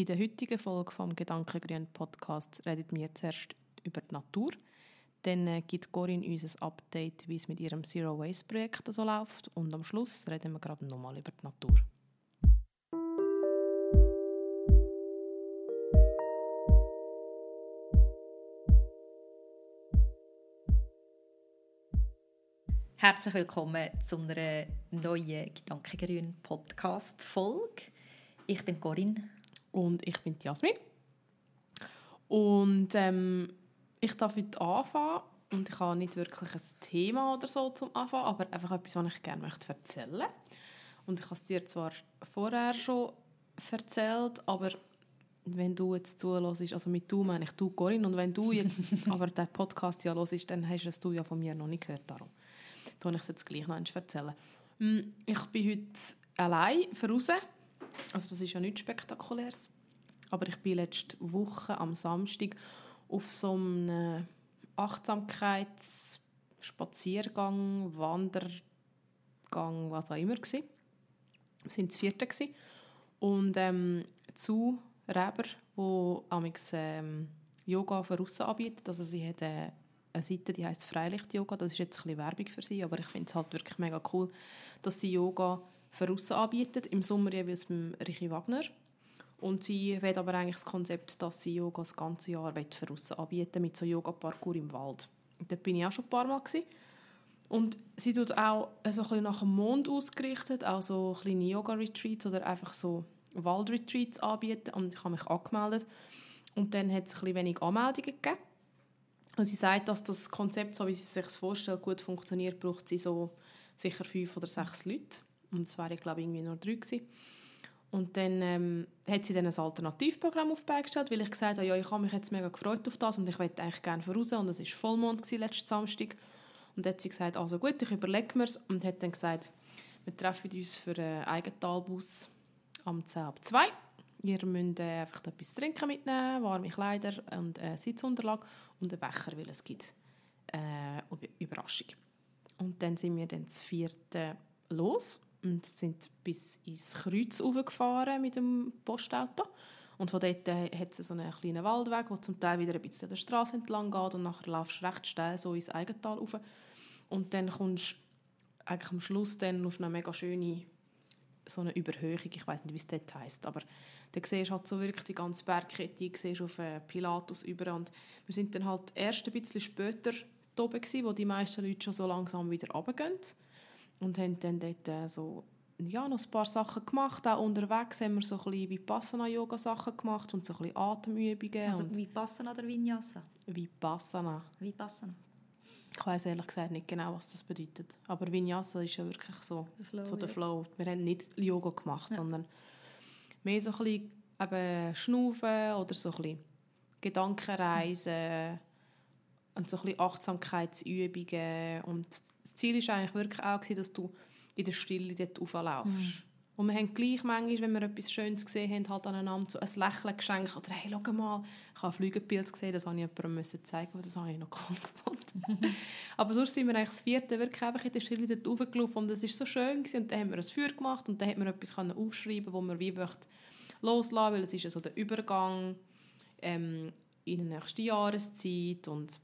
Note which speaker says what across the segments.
Speaker 1: In der heutigen Folge vom Gedankengrün Podcast reden wir zuerst über die Natur. Dann äh, gibt Corinne uns ein Update, wie es mit ihrem Zero Waste Projekt so läuft. Und am Schluss reden wir gerade nochmal über die Natur.
Speaker 2: Herzlich willkommen zu einer neuen Gedankengrün Podcast Folge. Ich bin Corinne
Speaker 1: und ich bin Jasmin. Und ähm, ich darf heute anfangen und ich habe nicht wirklich ein Thema oder so zum Anfangen, aber einfach etwas, was ich gerne möchte erzählen. Und ich habe es dir zwar vorher schon erzählt, aber wenn du jetzt zuhörst, also mit du meine ich du, Corinne, und wenn du jetzt aber den Podcast ja hörst, dann hast du es ja von mir noch nicht gehört, darum tue ich es jetzt gleich noch erzählen. Hm, ich bin heute allein draußen also das ist ja nichts Spektakuläres. Aber ich bin letzte Woche am Samstag auf so einem Achtsamkeitsspaziergang, Wandergang, was auch immer gewesen. Wir waren das vierte gewesen. und ähm, zu Reber, wo amix ähm, Yoga von außen anbietet. Also sie hat äh, eine Seite, die heißt Freilicht Yoga. Das ist jetzt ein bisschen Werbung für sie, aber ich finde es halt wirklich mega cool, dass sie Yoga für anbietet. Im Sommer jeweils beim Richie Wagner. Und sie will aber eigentlich das Konzept, dass sie Yoga das ganze Jahr für anbieten mit so Yoga-Parcours im Wald. Und dort bin ich auch schon ein paar Mal. Gewesen. Und sie tut auch so ein nach dem Mond ausgerichtet, auch so kleine Yoga-Retreats oder einfach so Wald-Retreats anbieten. Und ich habe mich angemeldet. Und dann hat es ein wenig Anmeldungen gegeben. Und sie sagt, dass das Konzept, so wie sie sich vorstellt, gut funktioniert, braucht sie so sicher fünf oder sechs Leute. Und es waren, glaube ich, irgendwie nur drei gewesen. Und dann ähm, hat sie dann ein Alternativprogramm auf gestellt, weil ich gesagt habe, ja, ich habe mich jetzt mega gefreut auf das und ich wollte eigentlich gerne voraus. Und es war Vollmond gewesen, letzten Samstag. Und dann hat sie gesagt, also gut, ich überlege mir es. Und hat dann gesagt, wir treffen uns für einen Eigentalbus am 10 ab 2. Ihr müsst äh, einfach etwas trinken mitnehmen, warme Kleider und äh, Sitzunterlage und einen Becher, weil es gibt äh, Überraschung. Und dann sind wir dann das vierte los und sind bis ins Kreuz gefahren mit dem Postauto. Und von dort äh, hat es so einen kleinen Waldweg, der zum Teil wieder ein bisschen der Straße entlang geht. Und nachher laufst du recht steil so ins Eigental rauf. Und dann kommst du eigentlich am Schluss dann auf eine mega schöne so eine Überhöhung, ich weiß nicht, wie es dort heisst, aber da siehst du halt so wirklich die ganze Bergkette, siehst auf äh, Pilatus über. Und wir sind dann halt erst ein bisschen später oben gewesen, wo die meisten Leute schon so langsam wieder runtergehen und haben dann dort äh, so ja, noch ein paar Sachen gemacht. Auch unterwegs haben wir so ein bisschen Vipassana-Yoga-Sachen gemacht und so ein bisschen Atemübungen.
Speaker 2: Also Vipassana oder Vinyasa?
Speaker 1: Vipassana.
Speaker 2: Vipassana.
Speaker 1: Ich weiß ehrlich gesagt nicht genau, was das bedeutet. Aber Vinyasa ist ja wirklich so der Flow. So der Flow. Wir haben nicht Yoga gemacht, ja. sondern mehr so ein bisschen eben Schnaufen oder so ein bisschen Gedankenreisen und so ein bisschen Achtsamkeitsübungen. Und das Ziel war eigentlich wirklich auch, dass du in der Stille dort rauflaufst. Mhm. Und wir haben gleich manchmal, wenn wir etwas Schönes gesehen haben, halt aneinander so ein Lächeln geschenkt. Oder «Hey, schau mal, ich habe ein Flügelbild gesehen, das wollte ich jemandem zeigen, weil das habe ich noch cool gefunden.» Aber sonst sind wir eigentlich das vierte wirklich einfach in der Stille dort raufgelaufen und es war so schön gewesen. und dann haben wir ein Feuer gemacht und dann hat man etwas aufschreiben wo man wie möchte loslassen, weil es ist ja so der Übergang ähm, in die nächste Jahreszeit und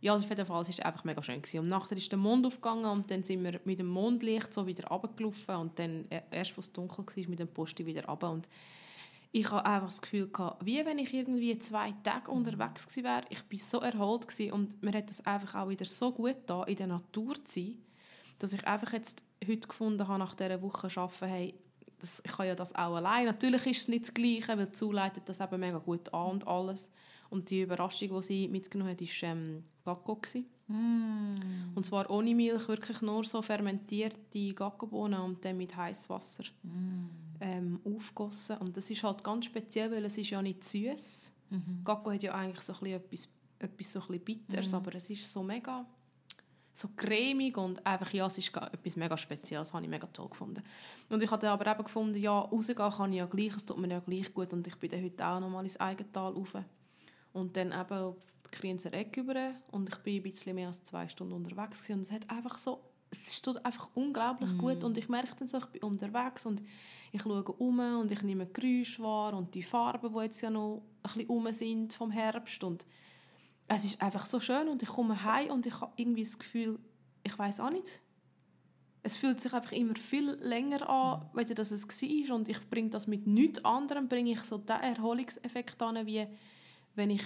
Speaker 1: ja, also auf jeden Fall, es war einfach mega schön. Gewesen. Und nachher ist der Mond aufgegangen und dann sind wir mit dem Mondlicht so wieder runtergelaufen und dann, äh, erst als es dunkel war, mit dem Posti wieder runter. Und ich hatte einfach das Gefühl, gehabt, wie wenn ich irgendwie zwei Tage unterwegs gewesen wäre. Ich war so erholt gewesen und mir hat es einfach auch wieder so gut da in der Natur zu sein, dass ich einfach jetzt heute gefunden habe, nach dieser Woche arbeiten, hey, das, ich kann ja das auch allein. Natürlich ist es nicht das Gleiche, weil die zuleitet das eben mega gut an und alles. Und die Überraschung, die sie mitgenommen hat, war ähm, Gacko. Mm. Und zwar ohne Milch, wirklich nur so fermentierte Gackobohnen und dann mit heißem Wasser mm. ähm, aufgossen. Und das ist halt ganz speziell, weil es ist ja nicht süß. Mhm. Gacko hat ja eigentlich so ein etwas, etwas so ein Bitteres, mm. aber es ist so mega so cremig und einfach, ja, es ist etwas mega Spezielles, das habe ich mega toll gefunden. Und ich habe aber eben gefunden, ja, rausgehen kann ich ja gleich, es tut mir ja gleich gut und ich bin dann heute auch noch mal ins Eigental rauf und dann eben auf die Krienzer Ecke über. Und ich bin ein bisschen mehr als zwei Stunden unterwegs und es hat einfach so es dort einfach unglaublich gut. Und ich merke dann so, ich bin unterwegs und ich schaue um und ich nehme Geräusche wahr und die Farben, die jetzt ja noch ein bisschen um sind vom Herbst. Und es ist einfach so schön und ich komme heim und ich habe irgendwie das Gefühl, ich weiß auch nicht, es fühlt sich einfach immer viel länger an, mhm. als das es war und ich bringe das mit nichts anderem, bringe ich so den Erholungseffekt an, wie wenn ich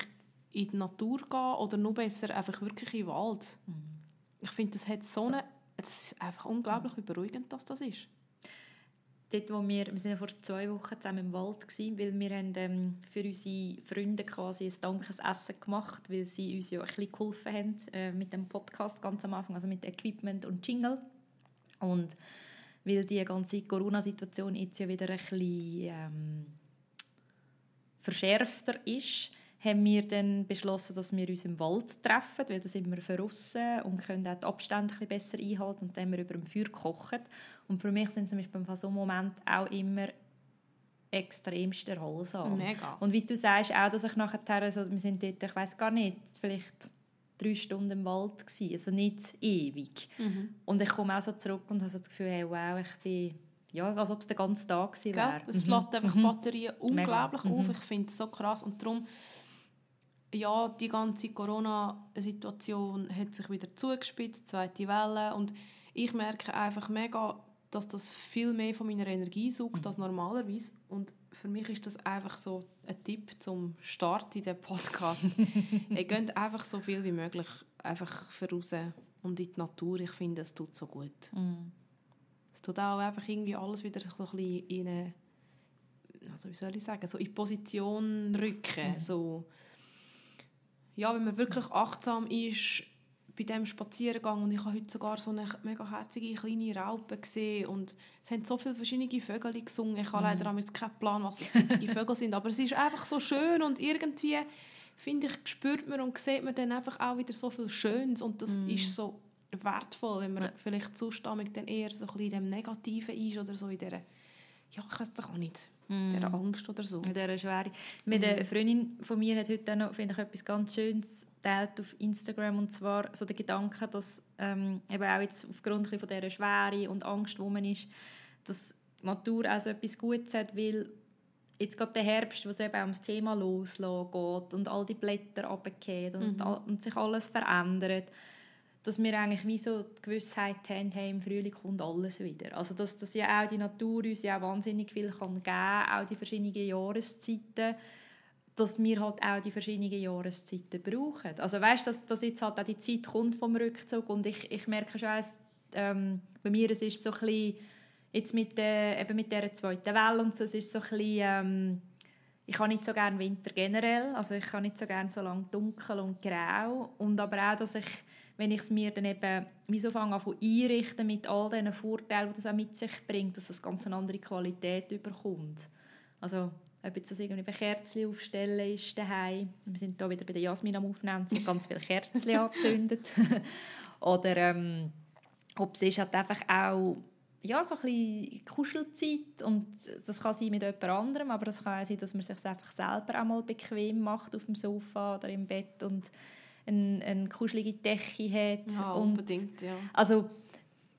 Speaker 1: in die Natur gehe oder noch besser einfach wirklich in den Wald. Mhm. Ich finde, das hat so eine, es ist einfach unglaublich, wie beruhigend das, das ist.
Speaker 2: Dort, wo wir, wir sind ja vor zwei Wochen zusammen im Wald gewesen, weil wir haben, ähm, für unsere Freunde quasi ein Dankesessen gemacht, weil sie uns ja ein bisschen geholfen haben äh, mit dem Podcast ganz am Anfang, also mit Equipment und Jingle. Und weil die ganze Corona-Situation jetzt ja wieder ein bisschen ähm, verschärfter ist, haben wir dann beschlossen, dass wir uns im Wald treffen, weil da sind wir verrissen und können auch die Abstände ein besser einhalten und dann haben wir über dem Feuer gekocht. Und für mich sind zum Beispiel in so einem Moment auch immer extremst erholsam.
Speaker 1: Mega.
Speaker 2: Und wie du sagst, auch, dass ich nachher, also wir sind dort, ich weiß gar nicht, vielleicht drei Stunden im Wald gewesen, also nicht ewig. Mhm. Und ich komme auch so zurück und habe so das Gefühl, hey, wow, ich bin ja, als ob es den ganzen Tag gewesen wäre.
Speaker 1: Es mhm. einfach mhm. Batterien unglaublich Mega. auf. Mhm. Ich finde es so krass und darum ja, die ganze Corona-Situation hat sich wieder zugespitzt, zweite Welle und ich merke einfach mega, dass das viel mehr von meiner Energie sucht mhm. als normalerweise und für mich ist das einfach so ein Tipp zum Start in den Podcast. Ihr geht einfach so viel wie möglich einfach voraus und in die Natur. Ich finde, es tut so gut. Mm. Es tut auch einfach irgendwie alles wieder so ein bisschen in eine, also wie soll ich sagen, so in Position rücken. Mm. So, ja, wenn man wirklich achtsam ist bei diesem Spaziergang und ich habe heute sogar so eine mega herzige kleine Raupe gesehen und es haben so viele verschiedene Vögel gesungen. Ich habe mhm. leider jetzt keinen Plan, was das für die Vögel sind, aber es ist einfach so schön und irgendwie finde ich, spürt man und sieht man dann einfach auch wieder so viel Schönes und das mhm. ist so wertvoll, wenn man ja. vielleicht zustammig dann eher so ein bisschen in dem Negativen ist oder so in dieser, ja, ich weiß es auch nicht mm. dieser Angst oder so.
Speaker 2: In dieser Schwere. Mit einer Freundin von mir hat heute noch, finde ich, etwas ganz Schönes teilt auf Instagram und zwar so der Gedanke, dass ähm, eben auch jetzt aufgrund von dieser Schwere und Angst, wo man ist, dass die Natur auch so etwas Gutes hat, weil jetzt gerade der Herbst, wo es eben ums Thema losgeht und all die Blätter runtergehen und, mhm. und sich alles verändert, dass wir eigentlich wie so die Gewissheit haben, hey, im Frühling kommt alles wieder. Also dass, dass ja auch die Natur uns ja auch wahnsinnig viel kann geben kann, auch die verschiedenen Jahreszeiten, dass wir halt auch die verschiedenen Jahreszeiten brauchen. Also weißt, dass, dass jetzt halt auch die Zeit kommt vom Rückzug und ich, ich merke schon, dass, ähm, bei mir es ist so ein bisschen, jetzt mit, der, eben mit dieser zweiten Welle und so, es ist so ein bisschen, ähm, ich habe nicht so gerne Winter generell, also ich habe nicht so gerne so lange dunkel und grau und aber auch, dass ich wenn ich es mir dann eben wie so fange an einrichten mit all diesen Vorteilen, die das auch mit sich bringt, dass es ganz eine andere Qualität überkommt. Also ob jetzt das irgendwie Kerzen aufstellen ist daheim. Wir sind hier wieder bei der Jasmin am Aufnehmen, sie ganz viele Kerzen angezündet. Oder ähm, ob es ist halt einfach auch ja, so ein bisschen Kuschelzeit und das kann sein mit jemand anderem, aber es kann auch sein, dass man sich einfach selber einmal bequem macht auf dem Sofa oder im Bett und eine, eine kuschelige Decke hat.
Speaker 1: Ja,
Speaker 2: und,
Speaker 1: unbedingt, ja.
Speaker 2: Also,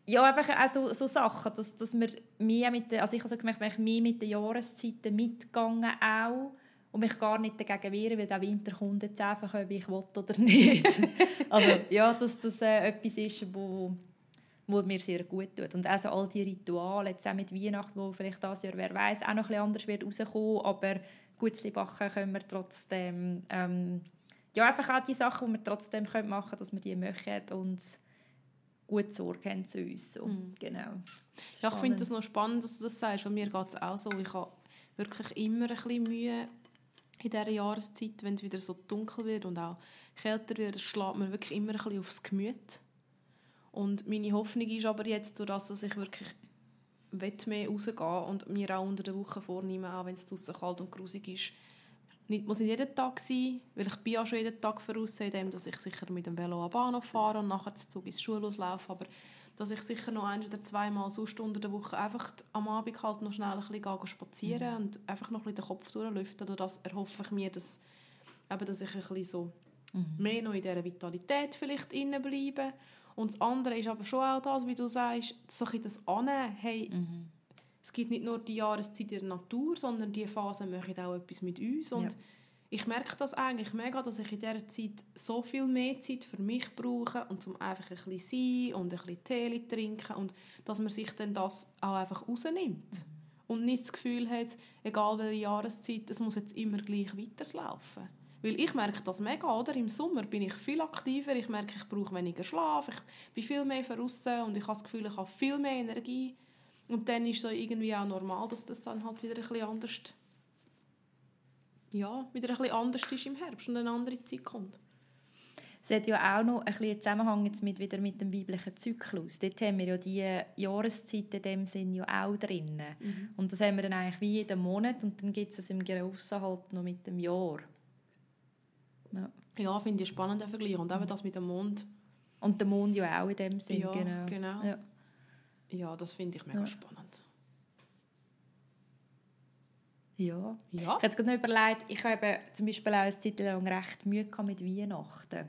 Speaker 2: ja, einfach auch so, so Sachen, dass, dass wir mehr mit den, also ich habe so gemerkt, ich mehr mit den Jahreszeiten mitgegangen auch und mich gar nicht dagegen wehren, weil der Winter kommt jetzt einfach, ob ich will oder nicht. also ja, dass das äh, etwas ist, wo, wo mir sehr gut tut. Und also all die Rituale, jetzt auch mit Weihnachten, wo vielleicht das Jahr, wer weiß, auch noch ein bisschen anders wird rauskommen, aber Gutzli backen können wir trotzdem ähm, ja, einfach auch die Sachen, die wir trotzdem machen können, dass wir die möchten und gut Sorge haben zu uns. So. Mm. Genau.
Speaker 1: Ja, ich finde es noch spannend, dass du das sagst, weil mir geht es auch so. Ich habe wirklich immer ein bisschen Mühe in dieser Jahreszeit, wenn es wieder so dunkel wird und auch kälter wird, schlägt mir wirklich immer ein bisschen aufs Gemüt. Und meine Hoffnung ist aber jetzt, durch das, dass ich wirklich mehr rausgehen und mir auch unter der Woche vornehmen, auch wenn es draußen kalt und grusig ist, nicht, muss nicht jeden Tag sein, weil ich bin ja schon jeden Tag voraus, indem dass ich sicher mit dem Velo am Bahnhof fahre und nachher den Zug ins Schulhaus laufe, aber dass ich sicher noch ein oder zweimal sonst unter der Woche einfach am Abend halt noch schnell ein bisschen spazieren mhm. und einfach noch ein bisschen den Kopf durchlüften. Durch das erhoffe ich mir, dass, eben, dass ich ein bisschen so mhm. mehr noch in dieser Vitalität vielleicht bleibe Und das andere ist aber schon auch das, wie du sagst, so ein das annehmen, hey,
Speaker 2: Mhm.
Speaker 1: Es gibt nicht nur die Jahreszeit in der Natur, sondern die Phasen machen auch etwas mit uns. Und
Speaker 2: Ja.
Speaker 1: ich merke das eigentlich mega, dass ich in dieser Zeit so viel mehr Zeit für mich brauche und zum einfach ein bisschen sein und ein bisschen Tee trinken und dass man sich dann das auch einfach rausnimmt. Und nicht das Gefühl hat, egal welche Jahreszeit, es muss jetzt immer gleich weiterlaufen. Weil ich merke das mega, oder? Im Sommer bin ich viel aktiver, ich merke, ich brauche weniger Schlaf, ich bin viel mehr draussen und ich habe das Gefühl, ich habe viel mehr Energie. Und dann ist so irgendwie auch normal, dass das dann halt wieder ein bisschen anders ja, wieder ein bisschen anders ist im Herbst und eine andere Zeit kommt.
Speaker 2: Es hat ja auch noch ein bisschen einen Zusammenhang jetzt mit, wieder mit dem weiblichen Zyklus. Dort haben wir ja die Jahreszeit in dem Sinn ja auch drin. Und das haben wir dann eigentlich wie jeden Monat und dann gibt es es im Grossen halt noch mit dem Jahr. Ja.
Speaker 1: Ja, finde ich spannenden Vergleich. Und eben das mit dem Mond,
Speaker 2: Und der Mond ja auch in dem Sinn,
Speaker 1: Ja,
Speaker 2: genau.
Speaker 1: genau.
Speaker 2: Ja.
Speaker 1: Ja, das finde ich mega
Speaker 2: Ja.
Speaker 1: spannend.
Speaker 2: ja.
Speaker 1: Ja,
Speaker 2: Ich habe gerade noch überlegt, ich habe zum Beispiel auch eine Zeit lang recht Mühe mit Weihnachten.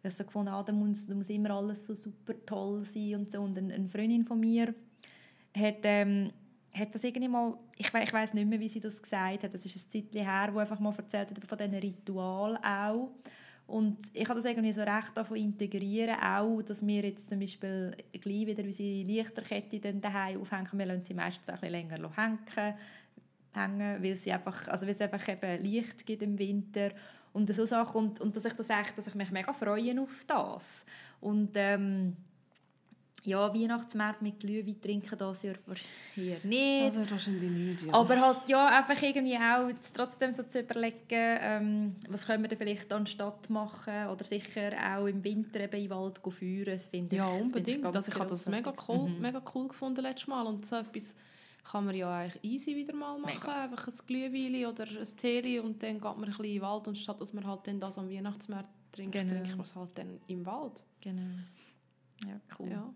Speaker 2: Ich habe so gefunden, ah, da, muss, da muss immer alles so super toll sein und so. Und eine, eine Freundin von mir hat, ähm, hat das irgendwie mal, ich, we ich weiß nicht mehr, wie sie das gesagt hat, das ist ein Zeitchen her, wo einfach mal erzählt hat von diesen Ritual auch. Und ich habe das irgendwie so recht davon integrieren, auch, dass wir jetzt zum Beispiel gleich wieder unsere Lichterkette dann daheim aufhängen. Wir lassen sie meistens ein bisschen länger hängen, hängen weil, sie einfach, also weil es einfach eben Licht gibt im Winter und so Sachen. Und, und dass ich das echt, dass ich mich mega freue auf das. Und ähm, ja, Weihnachtsmärkte mit Glühwein trinken das Jahr hier nicht.
Speaker 1: also wahrscheinlich nicht. Ja.
Speaker 2: Aber halt, ja, einfach irgendwie auch trotzdem so zu überlegen, ähm, was können wir denn vielleicht anstatt machen oder sicher auch im Winter eben den Wald feuern, das finde ich
Speaker 1: ja,
Speaker 2: das finde
Speaker 1: unbedingt. also ich habe das mega cool,
Speaker 2: Mhm.
Speaker 1: mega cool gefunden letztes Mal. Und so etwas kann man ja eigentlich easy wieder mal machen.
Speaker 2: Mega.
Speaker 1: Einfach ein Glühwein oder ein Tee und dann geht man ein bisschen in den Wald. Und statt dass man halt dann das am Weihnachtsmarkt trinkt,
Speaker 2: Genau.
Speaker 1: trinkt man es halt dann im Wald.
Speaker 2: Genau. Ja, cool.
Speaker 1: Ja,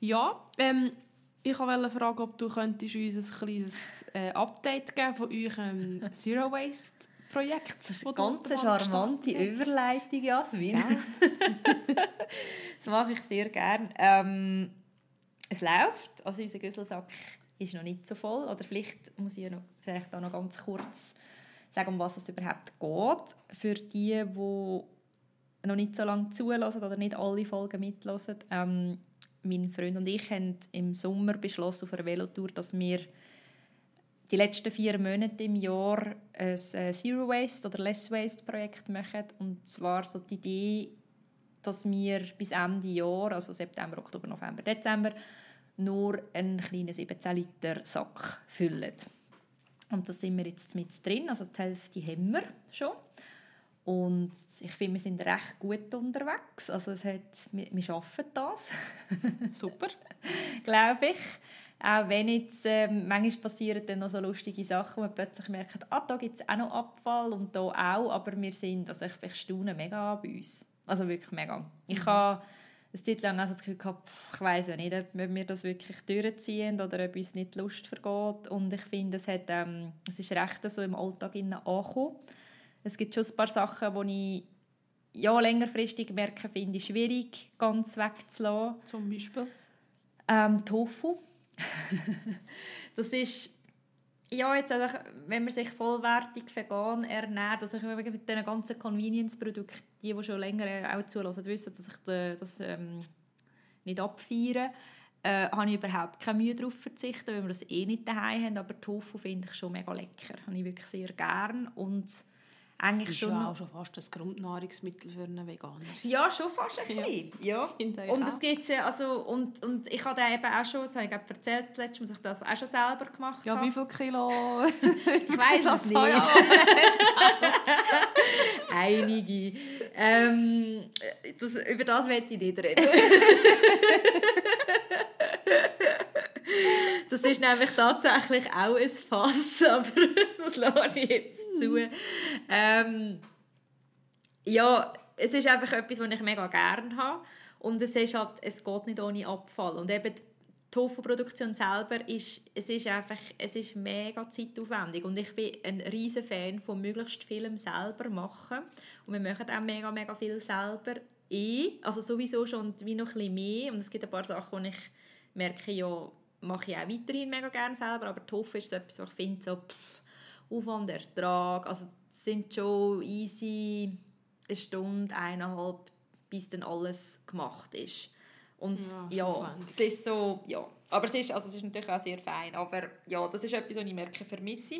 Speaker 1: ja ähm, ich wollte fragen, ob du könntest uns ein kleines äh, Update geben von eurem Zero Waste Projekt.
Speaker 2: Das ist eine ganz charmante. Überleitung, Jasmin.
Speaker 1: Ja.
Speaker 2: das mache ich sehr gerne. Ähm, es läuft, also unser Güsselsack ist noch nicht so voll. Oder vielleicht muss ich noch, vielleicht auch noch ganz kurz sagen, um was es überhaupt geht. Für die, die noch nicht so lange zulassen oder nicht alle Folgen mitlassen. Ähm, mein Freund und ich haben im Sommer beschlossen auf einer Velotour, dass wir die letzten vier Monate im Jahr ein äh, Zero Waste oder Less Waste Projekt machen. Und zwar so die Idee, dass wir bis Ende Jahr, also September, Oktober, November, Dezember, nur einen kleinen 17 Liter Sack füllen. Und da sind wir jetzt mit drin, also die Hälfte haben wir schon. Und ich finde, wir sind recht gut unterwegs. Also es hat, wir, wir schaffen das,
Speaker 1: Super.
Speaker 2: glaube ich. Auch wenn jetzt, ähm, manchmal passieren dann noch so lustige Sachen, wo man plötzlich merkt, ah, da gibt es auch noch Abfall und da auch, aber wir sind, also ich, ich staune mega an bei uns. Also wirklich mega. Ich habe eine Zeit lang also das Gefühl gehabt, ich weiß ja nicht, ob wir das wirklich durchziehen oder ob uns nicht die Lust vergeht. Und ich finde, es, hat, ähm, es ist recht so im Alltag angekommen. Es gibt schon ein paar Sachen, die ich ja, längerfristig merke, finde ich schwierig, ganz wegzulassen.
Speaker 1: Zum Beispiel.
Speaker 2: Ähm, Tofu. das ist ja, jetzt einfach, wenn man sich vollwertig vegan ernährt, also ich mit diesen ganzen Convenience-Produkten, die, die schon länger auch zulassen, wissen, dass ich de- das ähm, nicht abfeiere, äh, habe ich überhaupt keine Mühe darauf verzichten, weil wir das eh nicht daheim haben, aber Tofu finde ich schon mega lecker, habe ich wirklich sehr gern und eigentlich
Speaker 1: ist
Speaker 2: schon
Speaker 1: ja auch schon fast ein Grundnahrungsmittel für einen Veganer.
Speaker 2: ja, schon fast ein
Speaker 1: Ja.
Speaker 2: bisschen. Ja.
Speaker 1: Ich
Speaker 2: Und es gibt ja, also, und, und ich habe eben auch schon, das habe ich glaube erzählt letztes Mal, dass ich das auch schon selber gemacht
Speaker 1: Ja,
Speaker 2: habe.
Speaker 1: wie viel Kilo?
Speaker 2: Ich weiß es nicht.
Speaker 1: Ja.
Speaker 2: Einige. Ähm, das, über das möchte ich nicht reden. das ist nämlich tatsächlich auch ein Fass, aber das lasse ich jetzt zu. Ähm, ja, es ist einfach etwas, was ich mega gerne habe. Und es, ist halt, es geht nicht ohne Abfall. Und eben die Tofu-Produktion selber ist, es ist einfach, es ist mega zeitaufwendig. Und ich bin ein riesen Fan von möglichst vielem selber machen. Und wir machen auch mega, mega viel selber. eh, also sowieso schon wie noch ein bisschen mehr und es gibt ein paar Sachen, wo ich merke, ja, mache ich auch weiterhin mega gerne selber, aber Tofu ist so etwas, wo ich finde, so pff, Aufwand, Ertrag, also es sind schon easy eine Stunde, eineinhalb, bis dann alles gemacht ist. Und
Speaker 1: Ja,
Speaker 2: ja, es ist so, ja, aber es ist, also es ist natürlich auch sehr fein, aber ja, das ist etwas, was ich merke, vermisse.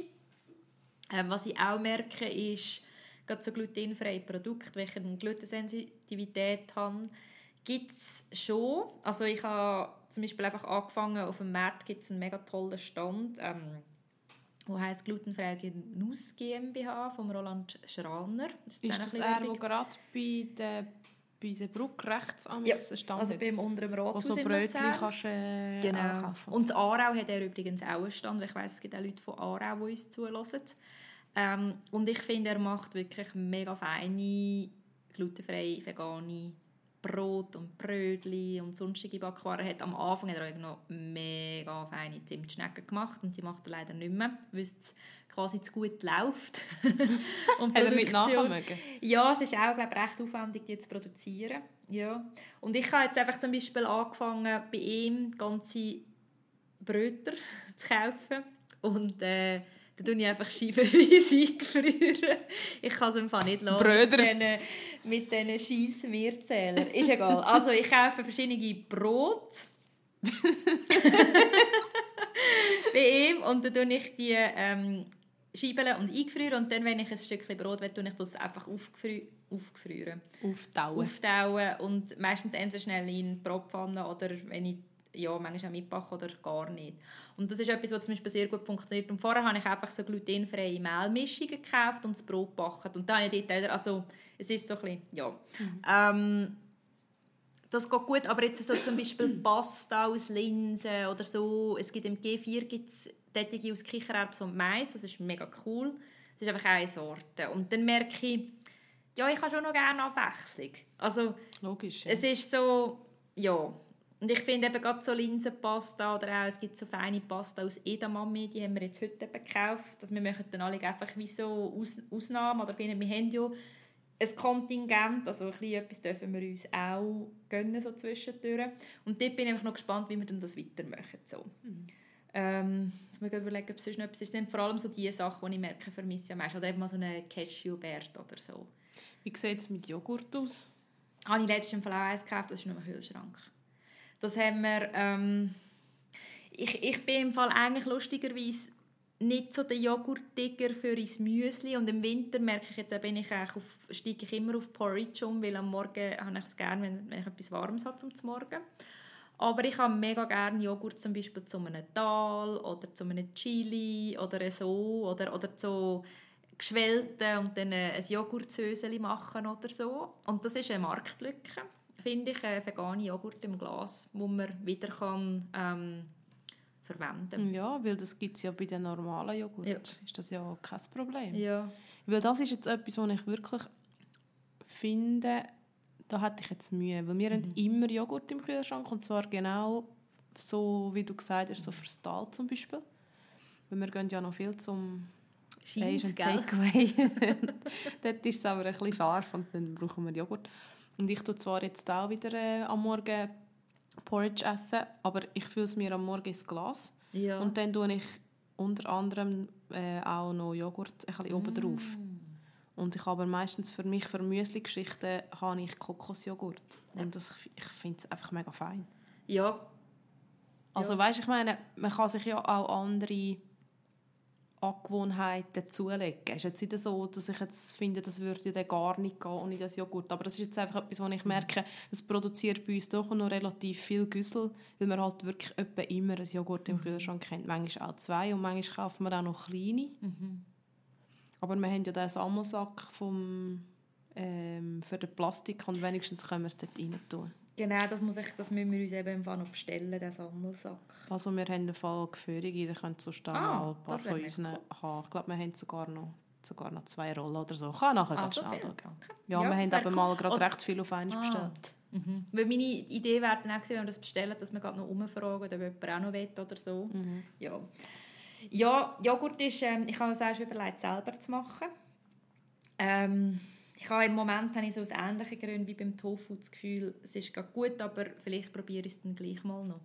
Speaker 2: Ähm, was ich auch merke, ist, gerade so glutenfreie Produkte, welche eine Glutensensitivität haben, gibt es schon. Also ich habe zum Beispiel einfach angefangen, auf dem Markt gibt es einen mega tollen Stand, ähm, wo heißt glutenfreie Genuss GmbH von Roland Schraner.
Speaker 1: Ist
Speaker 2: jetzt auch
Speaker 1: das er, der gerade bei der, bei der Brücke rechts am
Speaker 2: Ja,
Speaker 1: Stand
Speaker 2: Also beim unteren
Speaker 1: Wo
Speaker 2: Rathaus
Speaker 1: so Brötchen kannst du äh,
Speaker 2: Genau.
Speaker 1: kaufen.
Speaker 2: Und in Aarau hat er übrigens auch einen Stand, weil ich weiss, es gibt auch Leute von Aarau, die uns zulassen. Ähm, und ich finde, er macht wirklich mega feine, glutenfreie, vegane Brot und Brötchen und sonstige Backwaren. Hat am Anfang hat er auch noch mega feine Zimtschnecken gemacht und die macht er leider nicht mehr, weil es quasi zu gut läuft. und
Speaker 1: Hat er nicht
Speaker 2: Produktion-
Speaker 1: nachher mögen?
Speaker 2: ja, es ist auch glaub, recht aufwendig, die zu produzieren. Ja. Und ich habe jetzt einfach zum Beispiel angefangen, bei ihm ganze Bröter zu kaufen. Und äh, dann tue ich einfach scheibenweise eingefrieren. Ich kann es Fall nicht lassen.
Speaker 1: Bröder.
Speaker 2: Mit diesen, scheiss Mehrzählern. Ist egal. Also ich kaufe verschiedene Brot. bei ihm und dann tue ich die ähm, Scheiben und eingefrieren und dann, wenn ich ein Stückchen Brot will, tue ich das einfach aufgefri aufgefrieren,
Speaker 1: Auftauen.
Speaker 2: auftauen und meistens entweder schnell in die Bratpfanne oder wenn ich ja, manchmal auch mitbacken oder gar nicht. Und das ist etwas, was zum Beispiel sehr gut funktioniert. Und vorher habe ich einfach so glutenfreie Mehlmischungen gekauft und das Brot gebacken. Und dann habe ich dort, also es ist so ein bisschen, ja. Ähm, das geht gut, aber jetzt so zum Beispiel Pasta aus Linsen oder so. Es gibt im G4 gibt's Tätige aus Kichererbsen und Mais, das ist mega cool. Das ist einfach eine Sorte. Und dann merke ich, ja, ich habe schon noch gerne Abwechslung. Also
Speaker 1: Logisch. Ja.
Speaker 2: es ist so, ja. Und ich finde eben gerade so Linsenpasta oder auch, es gibt so feine Pasta aus Edamame, die haben wir jetzt heute eben gekauft. Also wir machen dann alle einfach wie so Aus Ausnahmen oder finden, wir haben ja ein Kontingent, also ein bisschen etwas dürfen wir uns auch gönnen, so zwischendurch. Und dort bin ich noch gespannt, wie wir dann das weitermachen. So. Ähm, jetzt muss ich überlegen, ob es sonst noch etwas ist. Es sind vor allem so die Sachen, die ich merke, vermisse ich am meisten. Oder eben mal so einen Cashewbert oder so.
Speaker 1: Wie sieht es mit Joghurt aus?
Speaker 2: Habe ich letztens Fall auch eins gekauft, das ist nur im Kühlschrank. Das haben wir... Ähm, ich, ich bin im Fall eigentlich lustigerweise nicht so der Joghurt-Digger für ins Müsli und im Winter merke ich jetzt, auch, bin ich auf, steige ich immer auf Porridge um, weil am Morgen habe ich es gerne, wenn, wenn ich etwas Warmes habe zum Morgen. Aber ich habe mega gerne Joghurt zum Beispiel zu einem Dal oder zu einem Chili oder so oder, oder so geschwellte und dann äh, ein Joghurtsöseli machen oder so. Und das ist eine Marktlücke, finde ich, äh, vegane Joghurt im Glas, wo man wieder kann, ähm, verwenden
Speaker 1: Ja, weil das gibt es ja bei den normalen Joghurt.
Speaker 2: Ja.
Speaker 1: Ist das ja kein Problem.
Speaker 2: Ja.
Speaker 1: Weil das ist jetzt etwas, was ich wirklich finde, da hätte ich jetzt Mühe. Weil wir haben immer Joghurt im Kühlschrank und zwar genau so, wie du gesagt hast, so fürs Tal zum Beispiel. Weil wir gehen ja noch viel zum Asian? Takeaway. Dort ist es aber ein bisschen scharf und dann brauchen wir Joghurt. Und ich tue zwar jetzt auch wieder äh, am Morgen Porridge essen, aber ich fülle es mir am Morgen ins Glas.
Speaker 2: Ja.
Speaker 1: Und dann tue ich unter anderem äh, auch noch Joghurt ein bisschen oben drauf.
Speaker 2: Mm.
Speaker 1: Und ich habe meistens für mich, für Müsli-Geschichten, habe ich Kokosjoghurt. Und das, ich finde es einfach mega fein.
Speaker 2: ja.
Speaker 1: Also
Speaker 2: Ja.
Speaker 1: weißt, ich meine, man kann sich ja auch andere Angewohnheiten zulegen. Es ist jetzt nicht so, dass ich jetzt finde, das würde ja dann gar nicht gehen ohne das Joghurt. Aber das ist jetzt einfach etwas, wo ich merke, das produziert bei uns doch noch relativ viel Güssel, weil wir halt wirklich etwa immer ein Joghurt im Kühlschrank haben. Manchmal auch zwei und manchmal kaufen wir auch noch kleine.
Speaker 2: Mhm.
Speaker 1: Aber wir haben ja den Sammelsack vom, ähm, für den Plastik und wenigstens können wir es dort rein tun.
Speaker 2: Genau, das, muss ich, das müssen wir uns eben im Fall noch bestellen, den Sammelsack.
Speaker 1: Also wir haben einen Fall Geführige, da könnt sonst auch
Speaker 2: Ah,
Speaker 1: ein paar
Speaker 2: das
Speaker 1: von unseren
Speaker 2: cool.
Speaker 1: haben. Ich glaube, wir haben sogar noch, sogar noch zwei Rollen oder so. Ich kann nachher ganz schnell schauen.
Speaker 2: danke.
Speaker 1: Ja,
Speaker 2: Ja,
Speaker 1: wir
Speaker 2: das
Speaker 1: haben eben
Speaker 2: cool.
Speaker 1: mal gerade
Speaker 2: Und-
Speaker 1: recht viel auf einmal
Speaker 2: Ah.
Speaker 1: bestellt.
Speaker 2: Mhm. Weil meine Idee wäre dann auch gewesen, wenn wir das bestellen, dass wir gerade noch umfragen, ob jemand auch noch will oder so.
Speaker 1: Mhm.
Speaker 2: Ja. ja, Joghurt ist, ähm, ich habe es auch schon überlegt, selber zu machen. Ähm, ich habe im Moment habe ich so aus ähnlichen Gründen wie beim Tofu das Gefühl, es ist gerade gut, aber vielleicht probiere ich es dann gleich mal noch.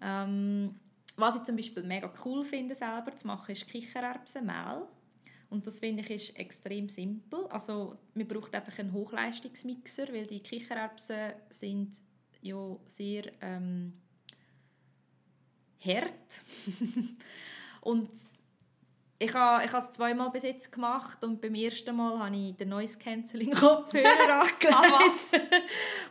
Speaker 2: Ähm, was ich zum Beispiel mega cool finde selber zu machen, ist Kichererbsenmehl. Und das finde ich ist extrem simpel. Also man braucht einfach einen Hochleistungsmixer, weil die Kichererbsen sind ja sehr ähm, hart. und ich habe ich es zweimal bis jetzt gemacht und beim ersten Mal habe ich den Noise Cancelling Kopfhörer angelegt.
Speaker 1: Ah,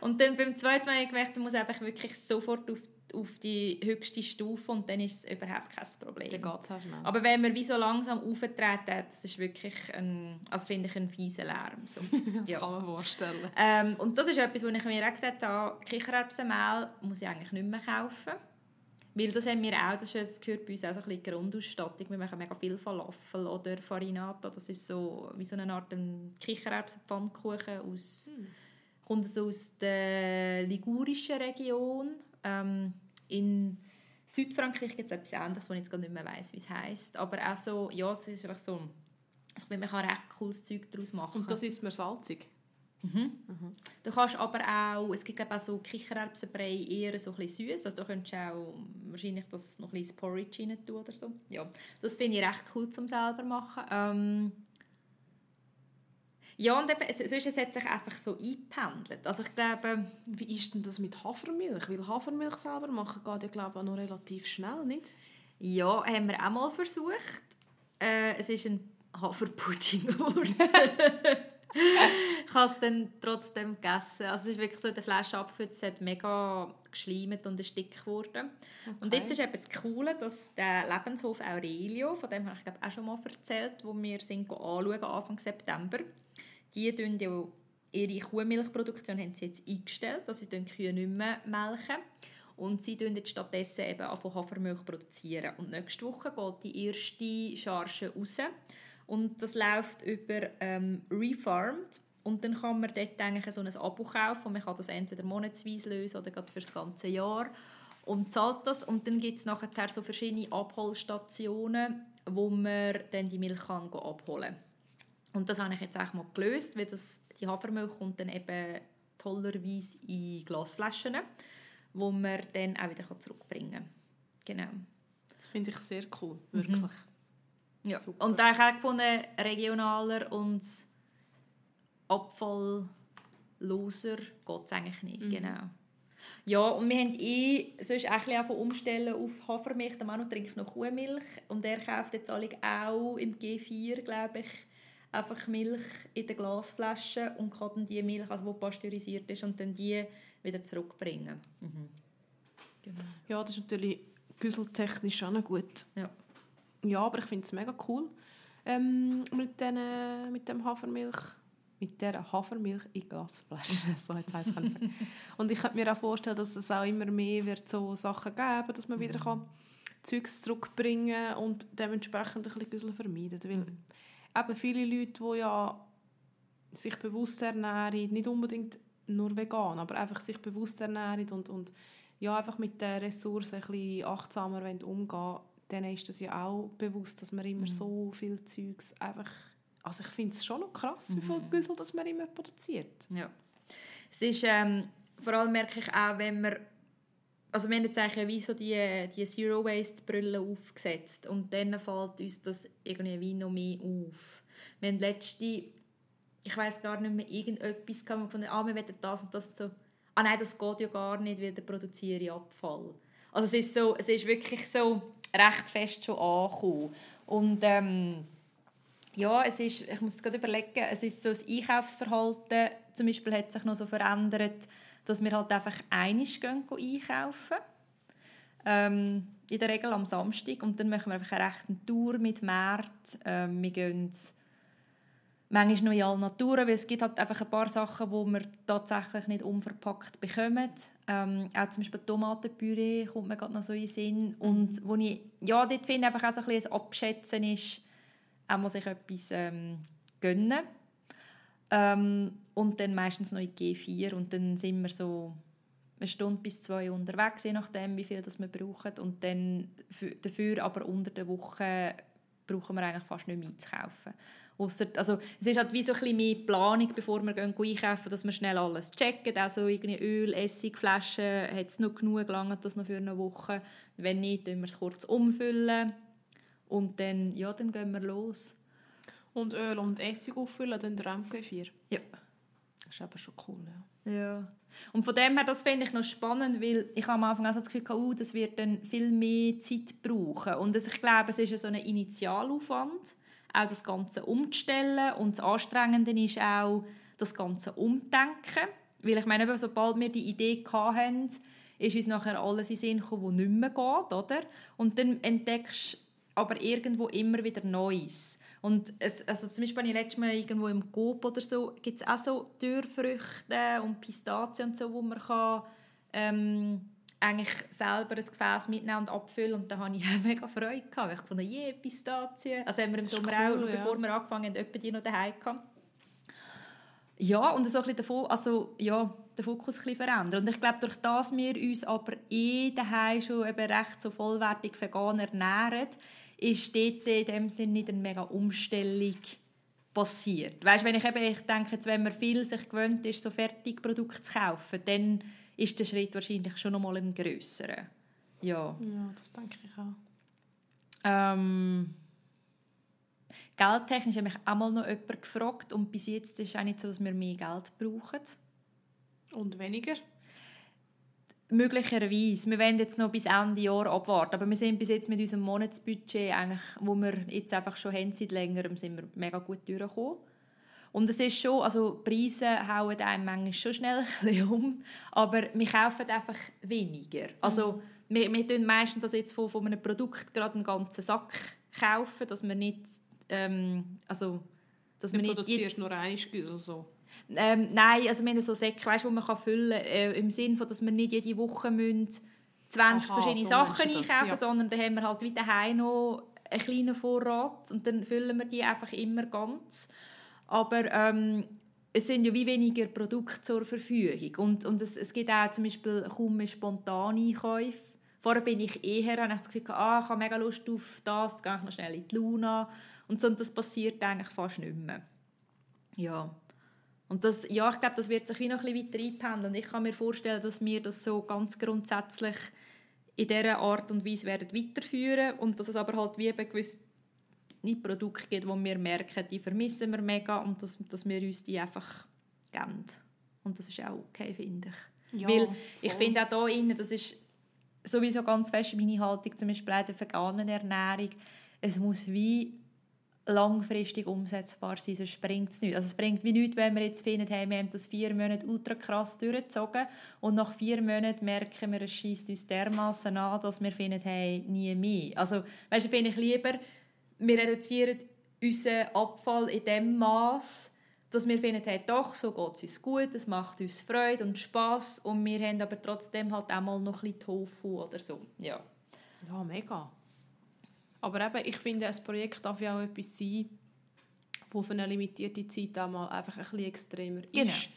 Speaker 2: und dann beim zweiten Mal habe ich gemerkt, man muss einfach wirklich sofort auf, auf die höchste Stufe und dann ist es überhaupt kein Problem.
Speaker 1: Dann geht es auch schnell.
Speaker 2: Aber wenn man wie so langsam auftreten, das ist wirklich ein, also finde ich ein fieser Lärm. So.
Speaker 1: das
Speaker 2: Ja.
Speaker 1: kann man vorstellen.
Speaker 2: Ähm, und das ist etwas, wo ich mir auch gesagt habe, Kichererbsenmehl muss ich eigentlich nicht mehr kaufen. Weil das haben wir auch, das, ist, das gehört bei uns auch so ein bisschen Grundausstattung. Wir machen mega viel Falafel oder Farinata. Das ist so wie so eine Art ein Kichererbsenpfannkuchen aus, kommt so aus der ligurischen Region. Ähm, in Südfrankreich gibt es etwas Ähnliches, wo ich jetzt gar nicht mehr weiss, wie es heisst. Aber auch so, ja, es ist einfach so, also man kann recht cooles Zeug daraus machen.
Speaker 1: Und das ist mir salzig.
Speaker 2: Du kannst aber auch, es gibt glaube auch so Kichererbsenbrei eher so ein bisschen süß, also du könntest auch wahrscheinlich das noch ein bisschen Porridge rein tun oder so. Ja, das finde ich recht cool zum selber machen. Ähm ja, und eben, sonst es hat sich einfach so eingependelt. Also ich glaube,
Speaker 1: Wie ist denn das mit Hafermilch? Weil Hafermilch selber machen geht ja glaube ich auch noch relativ schnell, nicht?
Speaker 2: ja, haben wir auch mal versucht. Äh, es ist ein Haferpudding geworden. ich habe es dann trotzdem gegessen. Also es ist wirklich so in der Flasche abgefüllt, es hat mega geschleimt und dick geworden. Und jetzt ist etwas Cooles, dass der Lebenshof Aurelio, von dem habe ich glaube auch schon mal erzählt, wo wir sind anschauen, Anfang September, die tun ja ihre Kuhmilchproduktion haben sie jetzt eingestellt, dass sie die Kühe nicht mehr melken. Und sie produzieren jetzt stattdessen eben Hafermilch produzieren. Und nächste Woche geht die erste Charge raus. Und das läuft über ähm, Refarmed. Und dann kann man dort eigentlich so ein Abo kaufen. Und man kann das entweder monatsweise lösen oder gerade für das ganze Jahr. Und zahlt das. Und dann gibt es nachher so verschiedene Abholstationen, wo man dann die Milch kann abholen kann. Und das habe ich jetzt auch mal gelöst, weil das, die Hafermilch kommt dann eben tollerweise in Glasflaschen, wo man dann auch wieder zurückbringen kann. Genau.
Speaker 1: Das finde ich sehr cool, wirklich.
Speaker 2: Ja.
Speaker 1: Super.
Speaker 2: Und da habe ich auch gefunden, regionaler und abfallloser geht es eigentlich nicht.
Speaker 1: Mhm.
Speaker 2: Genau. Ja, und wir haben eh sonst auch ein bisschen umstellen auf Hafermilch. Der Manu trinkt noch Kuhmilch und er kauft jetzt alle auch im G4, glaube ich, einfach Milch in der Glasflasche und kann dann die Milch, also die pasteurisiert ist, und dann die wieder zurückbringen. Genau.
Speaker 1: Ja, das ist natürlich güsseltechnisch auch noch gut.
Speaker 2: Ja.
Speaker 1: Ja, aber ich finde es mega cool ähm, mit, den, mit dem Hafermilch, mit der Hafermilch in Glasflaschen. so jetzt heisst es. Und ich könnte mir auch vorstellen, dass es auch immer mehr wird so Sachen geben, dass man wieder kann Zeugs zurückbringen und dementsprechend ein bisschen vermeiden. Weil eben viele Leute, die ja sich bewusst ernähren, nicht unbedingt nur vegan, aber einfach sich bewusst ernähren und, und ja, einfach mit den Ressourcen ein bisschen achtsamer umgehen dann ist das ja auch bewusst, dass man immer so viel Zeugs einfach... Also ich finde es schon noch krass, wie viel Güssel das man immer produziert.
Speaker 2: Ja. Es ist, ähm, vor allem merke ich auch, wenn wir also wir haben jetzt eigentlich wie so die, die Zero Waste Brille aufgesetzt und dann fällt uns das irgendwie wie noch mehr auf. Wir haben letzte, ich weiß gar nicht mehr, irgendetwas gehabt, von ah, wir wollen das und das so. Ah nein, das geht ja gar nicht, weil dann produziere ich Abfall. Also es ist, so, es ist wirklich so recht fest schon angekommen. Und ähm, ja, es ist, ich muss jetzt gerade überlegen, es ist so das Einkaufsverhalten zum Beispiel hat sich noch so verändert, dass wir halt einfach einig einkaufen. Ähm, in der Regel am Samstag und dann machen wir einfach eine rechte Tour mit Märkten. Ähm, wir gehen manchmal noch in alle Naturen, weil es gibt halt einfach ein paar Sachen, die wir tatsächlich nicht unverpackt bekommen. Ähm, auch zum Beispiel Tomatenpüree kommt mir gerade noch so in den Sinn. Und wo ich, ja, dort finde einfach auch so ein bisschen ein Abschätzen ist, auch mal sich etwas ähm, gönnen. Ähm, und dann meistens noch in G4 und dann sind wir so eine Stunde bis zwei unterwegs, je nachdem, wie viel das wir brauchen. Und dann für, dafür aber unter der Woche brauchen wir eigentlich fast nicht mehr einzukaufen. Ausser, also es ist halt wie so ein bisschen mehr Planung, bevor wir gehen einkaufen, dass wir schnell alles checken. Also irgendwie Öl, Essig, Flaschen, hat es noch genug, langt das noch für eine Woche. Wenn nicht, dann wir es kurz umfüllen und dann, ja, dann gehen wir los.
Speaker 1: Und Öl und Essig auffüllen, dann der MG4?
Speaker 2: Ja.
Speaker 1: Das ist aber schon cool,
Speaker 2: ja. Ja. Und von dem her, das finde ich noch spannend, weil ich am Anfang auch das Gefühl hatte, oh, das wird dann viel mehr Zeit brauchen. Und ich glaube, es ist so ein Initialaufwand auch das Ganze umzustellen. Und das Anstrengende ist auch das Ganze umdenken. Weil ich meine, sobald wir die Idee hatten, ist uns nachher alles in Sinn gekommen, was nicht mehr geht. Oder? Und dann entdeckst du aber irgendwo immer wieder Neues. Und es, also zum Beispiel ich letztes Mal irgendwo im Coop oder so, gibt es auch so Türfrüchte und Pistazien und so, wo man kann, ähm, eigentlich selber ein Gefäß mitnehmen und abfüllen und da hatte ich auch mega Freude. Gehabt. Ich fand, je, Pistazien. Also haben wir im Sommer cool, auch, ja. bevor wir angefangen haben, etwa die noch daheim gehabt. Ja, und so ein bisschen also, ja, den Fokus ein bisschen verändern. Und ich glaube, durch das wir uns aber eh daheim schon eben recht so vollwertig vegan ernähren, ist dort in dem Sinne nicht eine mega Umstellung passiert. Weißt, wenn ich eben, ich denke, jetzt, wenn man viel sich gewöhnt ist, so Fertigprodukte zu kaufen, dann ist der Schritt wahrscheinlich schon noch mal ein grösserer. Ja.
Speaker 1: ja, das denke ich auch.
Speaker 2: Ähm, geldtechnisch hat mich auch mal noch jemand gefragt und bis jetzt ist es auch nicht so, dass wir mehr Geld brauchen.
Speaker 1: Und weniger?
Speaker 2: Möglicherweise. Wir werden jetzt noch bis Ende Jahr abwarten. Aber wir sind bis jetzt mit unserem Monatsbudget, eigentlich, wo wir jetzt einfach schon haben seit längerem, sind wir mega gut durchgekommen. Und es ist schon, also Preise hauen einem manchmal schon schnell ein um, aber wir kaufen einfach weniger. Also mhm. wir, wir tun meistens also jetzt von, von einem Produkt gerade einen ganzen Sack kaufen, dass wir nicht, ähm, also
Speaker 1: dass wir produzierst nur einmal oder so?
Speaker 2: Ähm, nein, also wir haben so Säcke, weißt, die man kann füllen kann, äh, im Sinne von, dass wir nicht jede Woche müssen 20 Aha, verschiedene so Sachen einkaufen, ja. sondern dann haben wir halt daheim noch einen kleinen Vorrat und dann füllen wir die einfach immer ganz. Aber ähm, es sind ja wie weniger Produkte zur Verfügung. Und, und es, es gibt auch zum Beispiel kaum mehr spontane Einkäufe. Vorher bin ich eher, habe ich das Gefühl, ah, ich habe mega Lust auf das, gehe ich noch schnell in die Luna. Und, so, und das passiert eigentlich fast nicht mehr. Ja. Und das, ja, ich glaube, das wird sich wie noch ein bisschen weiter einpendeln. Ich kann mir vorstellen, dass wir das so ganz grundsätzlich in dieser Art und Weise werden weiterführen und dass es aber halt wie eben gewisse nicht Produkte gibt, wo wir merken, die vermissen wir mega und dass, dass wir uns die einfach geben. Und das ist auch okay, finde ich. Ja, Weil ich finde auch hier innen, das ist sowieso ganz fest meine Haltung, zum Beispiel bei der veganen Ernährung, es muss wie langfristig umsetzbar sein, sonst bringt es nichts. Also es bringt wie nichts, wenn wir jetzt finden, hey, wir haben das vier Monate ultra krass durchgezogen und nach vier Monaten merken wir, es schießt uns dermaßen an, dass wir finden, hey, nie mehr. Also, weißt du, finde ich lieber, wir reduzieren unseren Abfall in dem Maß, dass wir finden, hey, doch, so geht es uns gut, es macht uns Freude und Spaß und wir haben aber trotzdem halt auch mal noch ein bisschen Tofu oder so. Ja,
Speaker 1: ja mega. Aber eben, ich finde, ein Projekt darf ja auch etwas sein, das für eine limitierte Zeit auch mal einfach ein bisschen extremer genau. ist.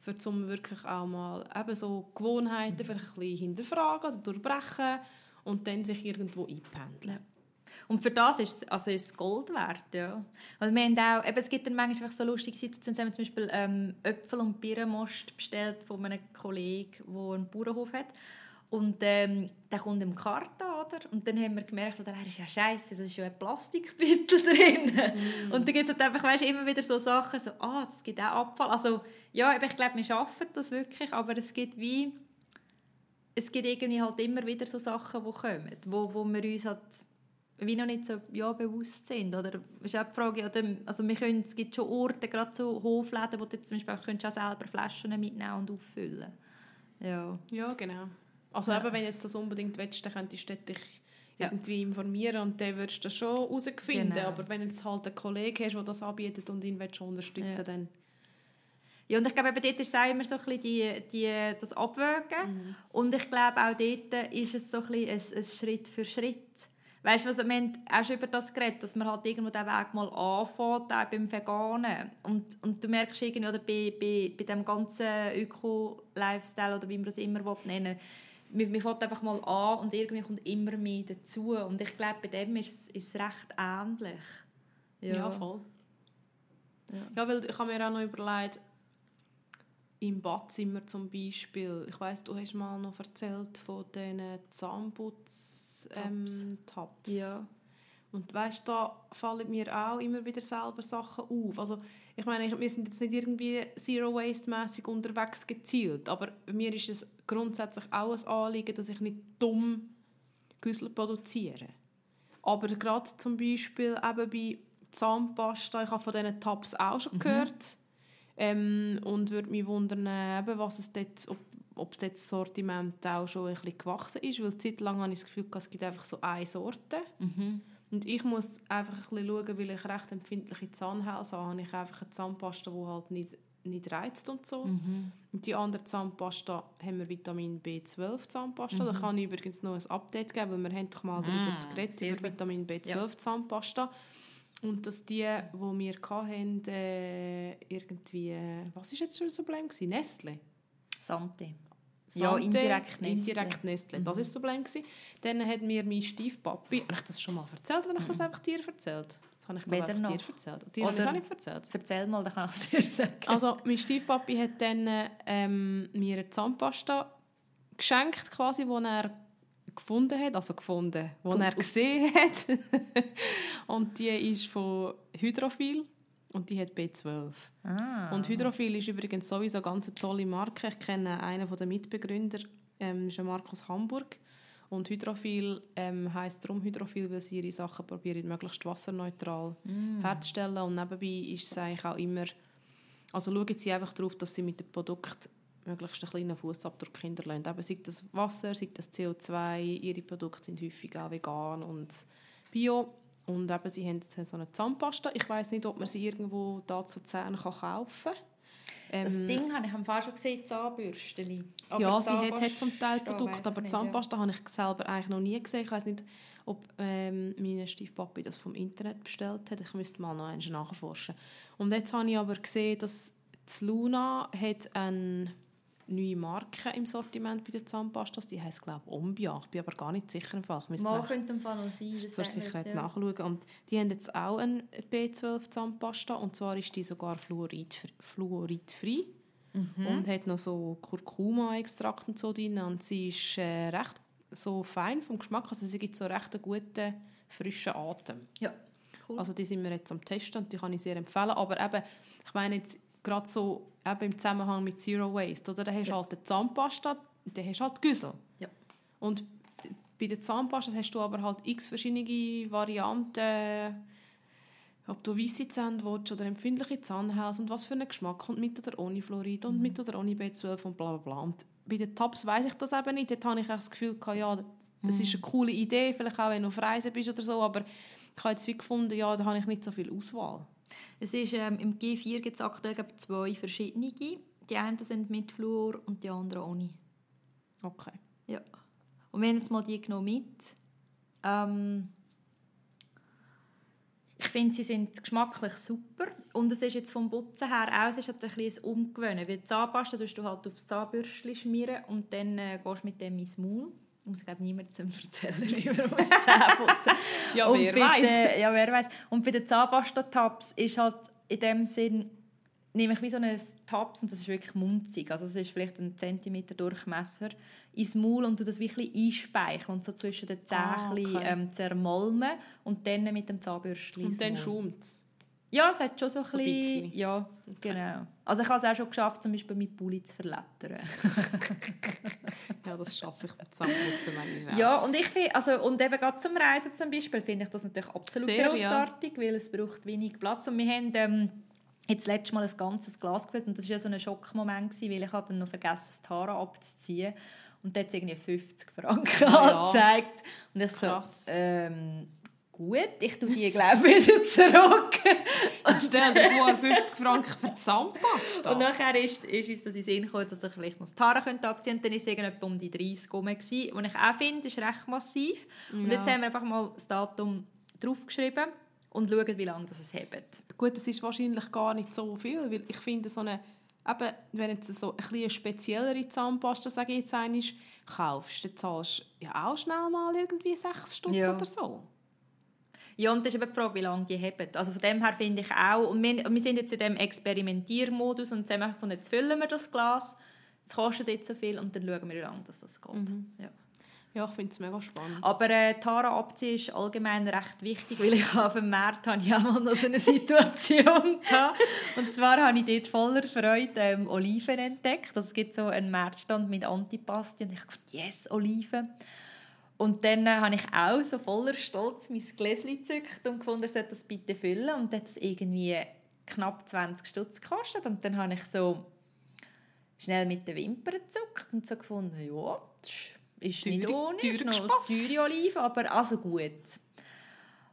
Speaker 1: Für zum wirklich auch mal eben so Gewohnheiten mhm. ein bisschen hinterfragen oder durchbrechen und dann sich irgendwo einpendeln.
Speaker 2: Und für das ist es, also ist es Gold wert, ja. Also wir haben auch, eben, es gibt dann manchmal so lustige Situationen, haben wir zum Beispiel ähm, Äpfel und Birnenmost bestellt von einem Kollegen, der einen Bauernhof hat. Und ähm, der kommt im Karton, oder? Und dann haben wir gemerkt, er ist ja scheiße, da ist ja ein Plastikbüttel drin. Mm. Und dann gibt es halt einfach weißt, immer wieder so Sachen, so, ah, das gibt auch Abfall. Also, ja, ich glaube, wir schaffen das wirklich, aber es gibt wie, es gibt irgendwie halt immer wieder so Sachen, die kommen, wo, wo wir uns halt wie noch nicht so ja, bewusst sind. Oder ist auch die Frage, oder, also wir können, es gibt schon Orte, gerade so Hofläden, wo du zum Beispiel auch, auch selber Flaschen mitnehmen und auffüllen
Speaker 1: Ja, ja genau. Also ja. eben, wenn du jetzt das unbedingt willst, dann könntest du dich irgendwie informieren und dann würdest du das schon herausfinden. Genau. Aber wenn du jetzt halt einen Kollegen hast, der das anbietet und ihn schon unterstützen ja. dann...
Speaker 2: Ja, und ich glaube, dort ist es auch immer so ein bisschen die, die, das Abwägen. Mhm. Und ich glaube, auch dort ist es so ein, bisschen ein, ein Schritt für Schritt. Weißt du, was, wir haben auch schon über das geredet, dass man halt irgendwo den Weg mal anfängt, auch beim Veganen. Und, und du merkst irgendwie, oder bei, bei, bei dem ganzen Öko-Lifestyle, oder wie man das immer nennen will, man, man fängt einfach mal an und irgendwie kommt immer mehr dazu. Und ich glaube, bei dem ist, ist es recht ähnlich.
Speaker 1: Ja, ja voll.
Speaker 2: Ja.
Speaker 1: Ja, weil ich habe mir auch noch überlegt, im Badzimmer zum Beispiel, ich weiss, du hast mal noch erzählt von diesen Zahnputz-Tabs. Ähm, Tabs.
Speaker 2: Ja.
Speaker 1: Und weißt, da fallen mir auch immer wieder selber Sachen auf. Also ich meine, wir sind jetzt nicht irgendwie zero waste mäßig unterwegs gezielt, aber mir ist es grundsätzlich auch ein Anliegen, dass ich nicht dumm Güssel produziere. Aber gerade zum Beispiel eben bei Zahnpasta, ich habe von diesen Tabs auch schon gehört ähm, und würde mich wundern, eben, was es dort, ob, ob das Sortiment auch schon ein bisschen gewachsen ist, weil zeitlang habe ich das Gefühl, es gibt einfach so eine Sorte.
Speaker 2: Mhm.
Speaker 1: Und ich muss einfach ein bisschen schauen, weil ich recht empfindliche Zahnhälse habe, habe ich einfach eine Zahnpasta, die halt nicht, nicht reizt und so.
Speaker 2: Mhm.
Speaker 1: Und die andere Zahnpasta haben wir Vitamin B12 Zahnpasta. Da kann ich übrigens noch ein Update geben, weil wir haben doch mal darüber
Speaker 2: Mhm.
Speaker 1: geredet, über. Vitamin B12
Speaker 2: Ja.
Speaker 1: Zahnpasta. Und dass die, die wir hatten, äh, irgendwie, äh, was war jetzt schon so Problem? gewesen? Nestle?
Speaker 2: Ja, indirekt Nestle.
Speaker 1: Indirekt Nestle. Das
Speaker 2: Mhm.
Speaker 1: war das Problem. gewesen. Dann hat mir mein Stiefpapi, habe ich das schon mal erzählt oder habe ich das einfach dir erzählt? Das habe ich
Speaker 2: Weder
Speaker 1: einfach
Speaker 2: noch.
Speaker 1: dir erzählt. Dir habe ich
Speaker 2: Oder-
Speaker 1: auch nicht erzählt.
Speaker 2: Erzähl mal, dann kann ich es dir sagen.
Speaker 1: Also, mein Stiefpapi hat dann ähm, mir eine Zahnpasta geschenkt, quasi, die er gefunden hat, also gefunden, die er gesehen hat. und die ist von Hydrophil und die hat B12.
Speaker 2: Ah.
Speaker 1: Und Hydrophil ist übrigens sowieso eine ganz tolle Marke. Ich kenne einen der Mitbegründer, ähm, ist Markus Hamburg. Und Hydrophil ähm, heisst darum Hydrophil, weil sie ihre Sachen probieren, möglichst wasserneutral
Speaker 2: Mm.
Speaker 1: herzustellen. Und nebenbei ist es eigentlich auch immer... Also schauen sie einfach darauf, dass sie mit dem Produkt möglichst einen kleinen Fußabdruck hinterlassen. Eben, sei das Wasser, sei das CO2, ihre Produkte sind häufig auch vegan und bio. Und eben, sie haben jetzt so eine Zahnpasta. Ich weiß nicht, ob man sie irgendwo da zu Zähnen kaufen kann.
Speaker 2: Das Ding habe ich am Fall schon gesehen, Zahnbürsteli. Aber
Speaker 1: ja, sie hat, hat zum Teil Produkte, aber
Speaker 2: nicht,
Speaker 1: Zahnpasta habe ich selber eigentlich noch nie gesehen. Ich weiß nicht, ob ähm, meine Stiefpapi das vom Internet bestellt hat. Ich müsste mal noch eins nachforschen. Und jetzt habe ich aber gesehen, dass Luna hat eine neue Marke im Sortiment bei den Zahnpastas. Die heisst, glaube ich, Ombia. Ich bin aber gar nicht sicher im Fall. Ich
Speaker 2: Mal könnte im Fall noch sein. das
Speaker 1: zur Sicherheit
Speaker 2: ja.
Speaker 1: nachschauen. Und die haben jetzt auch eine B12 Zahnpasta und zwar ist die sogar fluorid, fluoridfrei
Speaker 2: Mhm.
Speaker 1: und hat noch so Kurkuma-Extrakt und so drin und sie ist äh, recht so fein vom Geschmack, also sie gibt so recht einen guten, frischen Atem.
Speaker 2: Ja, cool.
Speaker 1: Also die sind wir jetzt am Testen und die kann ich sehr empfehlen, aber eben, ich meine jetzt gerade so eben im Zusammenhang mit Zero Waste, oder? Da hast du
Speaker 2: Ja.
Speaker 1: halt eine Zahnpasta, dann hast du halt Güssel.
Speaker 2: Ja.
Speaker 1: Und bei der Zahnpasta hast du aber halt x verschiedene Varianten, ob du weisse Zähne willst oder empfindliche Zahnhälse und was für einen Geschmack und mit oder ohne Fluorid und mit oder ohne B12 und bla bla bla. Und bei den Tabs weiß ich das eben nicht. Dort habe ich das Gefühl, gehabt, ja, das ist eine coole Idee, vielleicht auch wenn du auf Reisen bist oder so, aber ich habe jetzt wie gefunden, ja, da habe ich nicht so viel Auswahl.
Speaker 2: Es ist, ähm, Im G4 gibt es aktuell zwei verschiedene. Die einen sind mit Fluor und die anderen ohne.
Speaker 1: Okay.
Speaker 2: Ja. Und wir haben jetzt mal die genommen mit. Ähm, ich finde, sie sind geschmacklich super. Und es ist jetzt vom Putzen her auch, es ist halt ein bisschen Umgewöhnen. Weil Zahnpasta tust du halt aufs Zahnbürstchen schmieren und dann äh, gehst du mit dem ins Maul. Ich muss glaube niemandem erzählen, wie man muss Zähne putzen
Speaker 1: Ja, wer weiß.
Speaker 2: ja, wer weiß. Und bei den Zahnpasta-Tabs ist halt in dem Sinn, nehme ich wie so einen Tabs und das ist wirklich munzig. Also es ist vielleicht ein Zentimeter Durchmesser ins Maul und du das wirklich einspeicheln und so zwischen den Zähnen
Speaker 1: Ah, okay.
Speaker 2: ähm, zermalmen und dann mit dem Zahnbürstchen
Speaker 1: Und dann schaumt es.
Speaker 2: Ja, es hat schon so ein
Speaker 1: So ein
Speaker 2: bisschen...
Speaker 1: bisschen.
Speaker 2: Ja, genau. Also ich habe es auch schon geschafft, zum Beispiel mit Pulli zu verlettern.
Speaker 1: Ja, das schaffe ich mit Zahnputzen manchmal.
Speaker 2: Ja, und ich finde, also, und eben gerade zum Reisen zum Beispiel, finde ich das natürlich absolut
Speaker 1: Sehr, ja.
Speaker 2: grossartig, weil es braucht wenig Platz. Und wir haben ähm, jetzt letztes Mal ein ganzes Glas gefüllt und das war ja so ein Schockmoment, gewesen, weil ich hatte dann noch vergessen, das Tara abzuziehen. Und da hat es irgendwie 50 Franken
Speaker 1: Ja.
Speaker 2: angezeigt. Und ich
Speaker 1: Krass.
Speaker 2: so, ähm, gut, ich tue die, glaube wieder zurück.
Speaker 1: Stell dir vor, 50 Franken für Zahnpasta.
Speaker 2: Und nachher ist, ist uns das in den Sinn gekommen, dass ich vielleicht noch das könnte abziehen könnte. Dann war es um die 30 rum. gewesen, Was ich auch finde, ist recht massiv. Und
Speaker 1: Ja.
Speaker 2: jetzt haben wir einfach mal das Datum draufgeschrieben und schauen, wie lange das es hebt.
Speaker 1: Gut, es ist wahrscheinlich gar nicht so viel, weil ich finde, so eine, eben, wenn jetzt so ein eine speziellere Zahnpasta, sage ich jetzt einmal, kaufst, dann zahlst du ja auch schnell mal irgendwie 6 Stutz
Speaker 2: Ja.
Speaker 1: oder so.
Speaker 2: Ja, und das ist eben die Frage, wie lange die haben. Also von dem her finde ich auch, und wir, wir sind jetzt in diesem Experimentiermodus und haben gefunden, jetzt füllen wir das Glas, es kostet jetzt so viel und dann schauen wir, wie lange das, geht. Mhm. Ja.
Speaker 1: Ja, ich finde es mega spannend.
Speaker 2: Aber äh, die Haare ist allgemein recht wichtig, weil ich auf dem Markt habe ich auch mal noch so eine Situation gehabt. Und zwar habe ich dort voller Freude ähm, Oliven entdeckt. Also es gibt so einen Marktstand mit Antipasti und ich dachte, yes, Oliven. Und dann äh, habe ich auch so voller Stolz mein Gläschen gezückt und gefunden, ich sollte das bitte füllen. Und dann hat es irgendwie knapp 20 Stutz gekostet. Und dann habe ich so schnell mit den Wimpern gezuckt und so gefunden, ja, das ist teure, nicht ohne, teure, ist teure Oliven, aber also gut.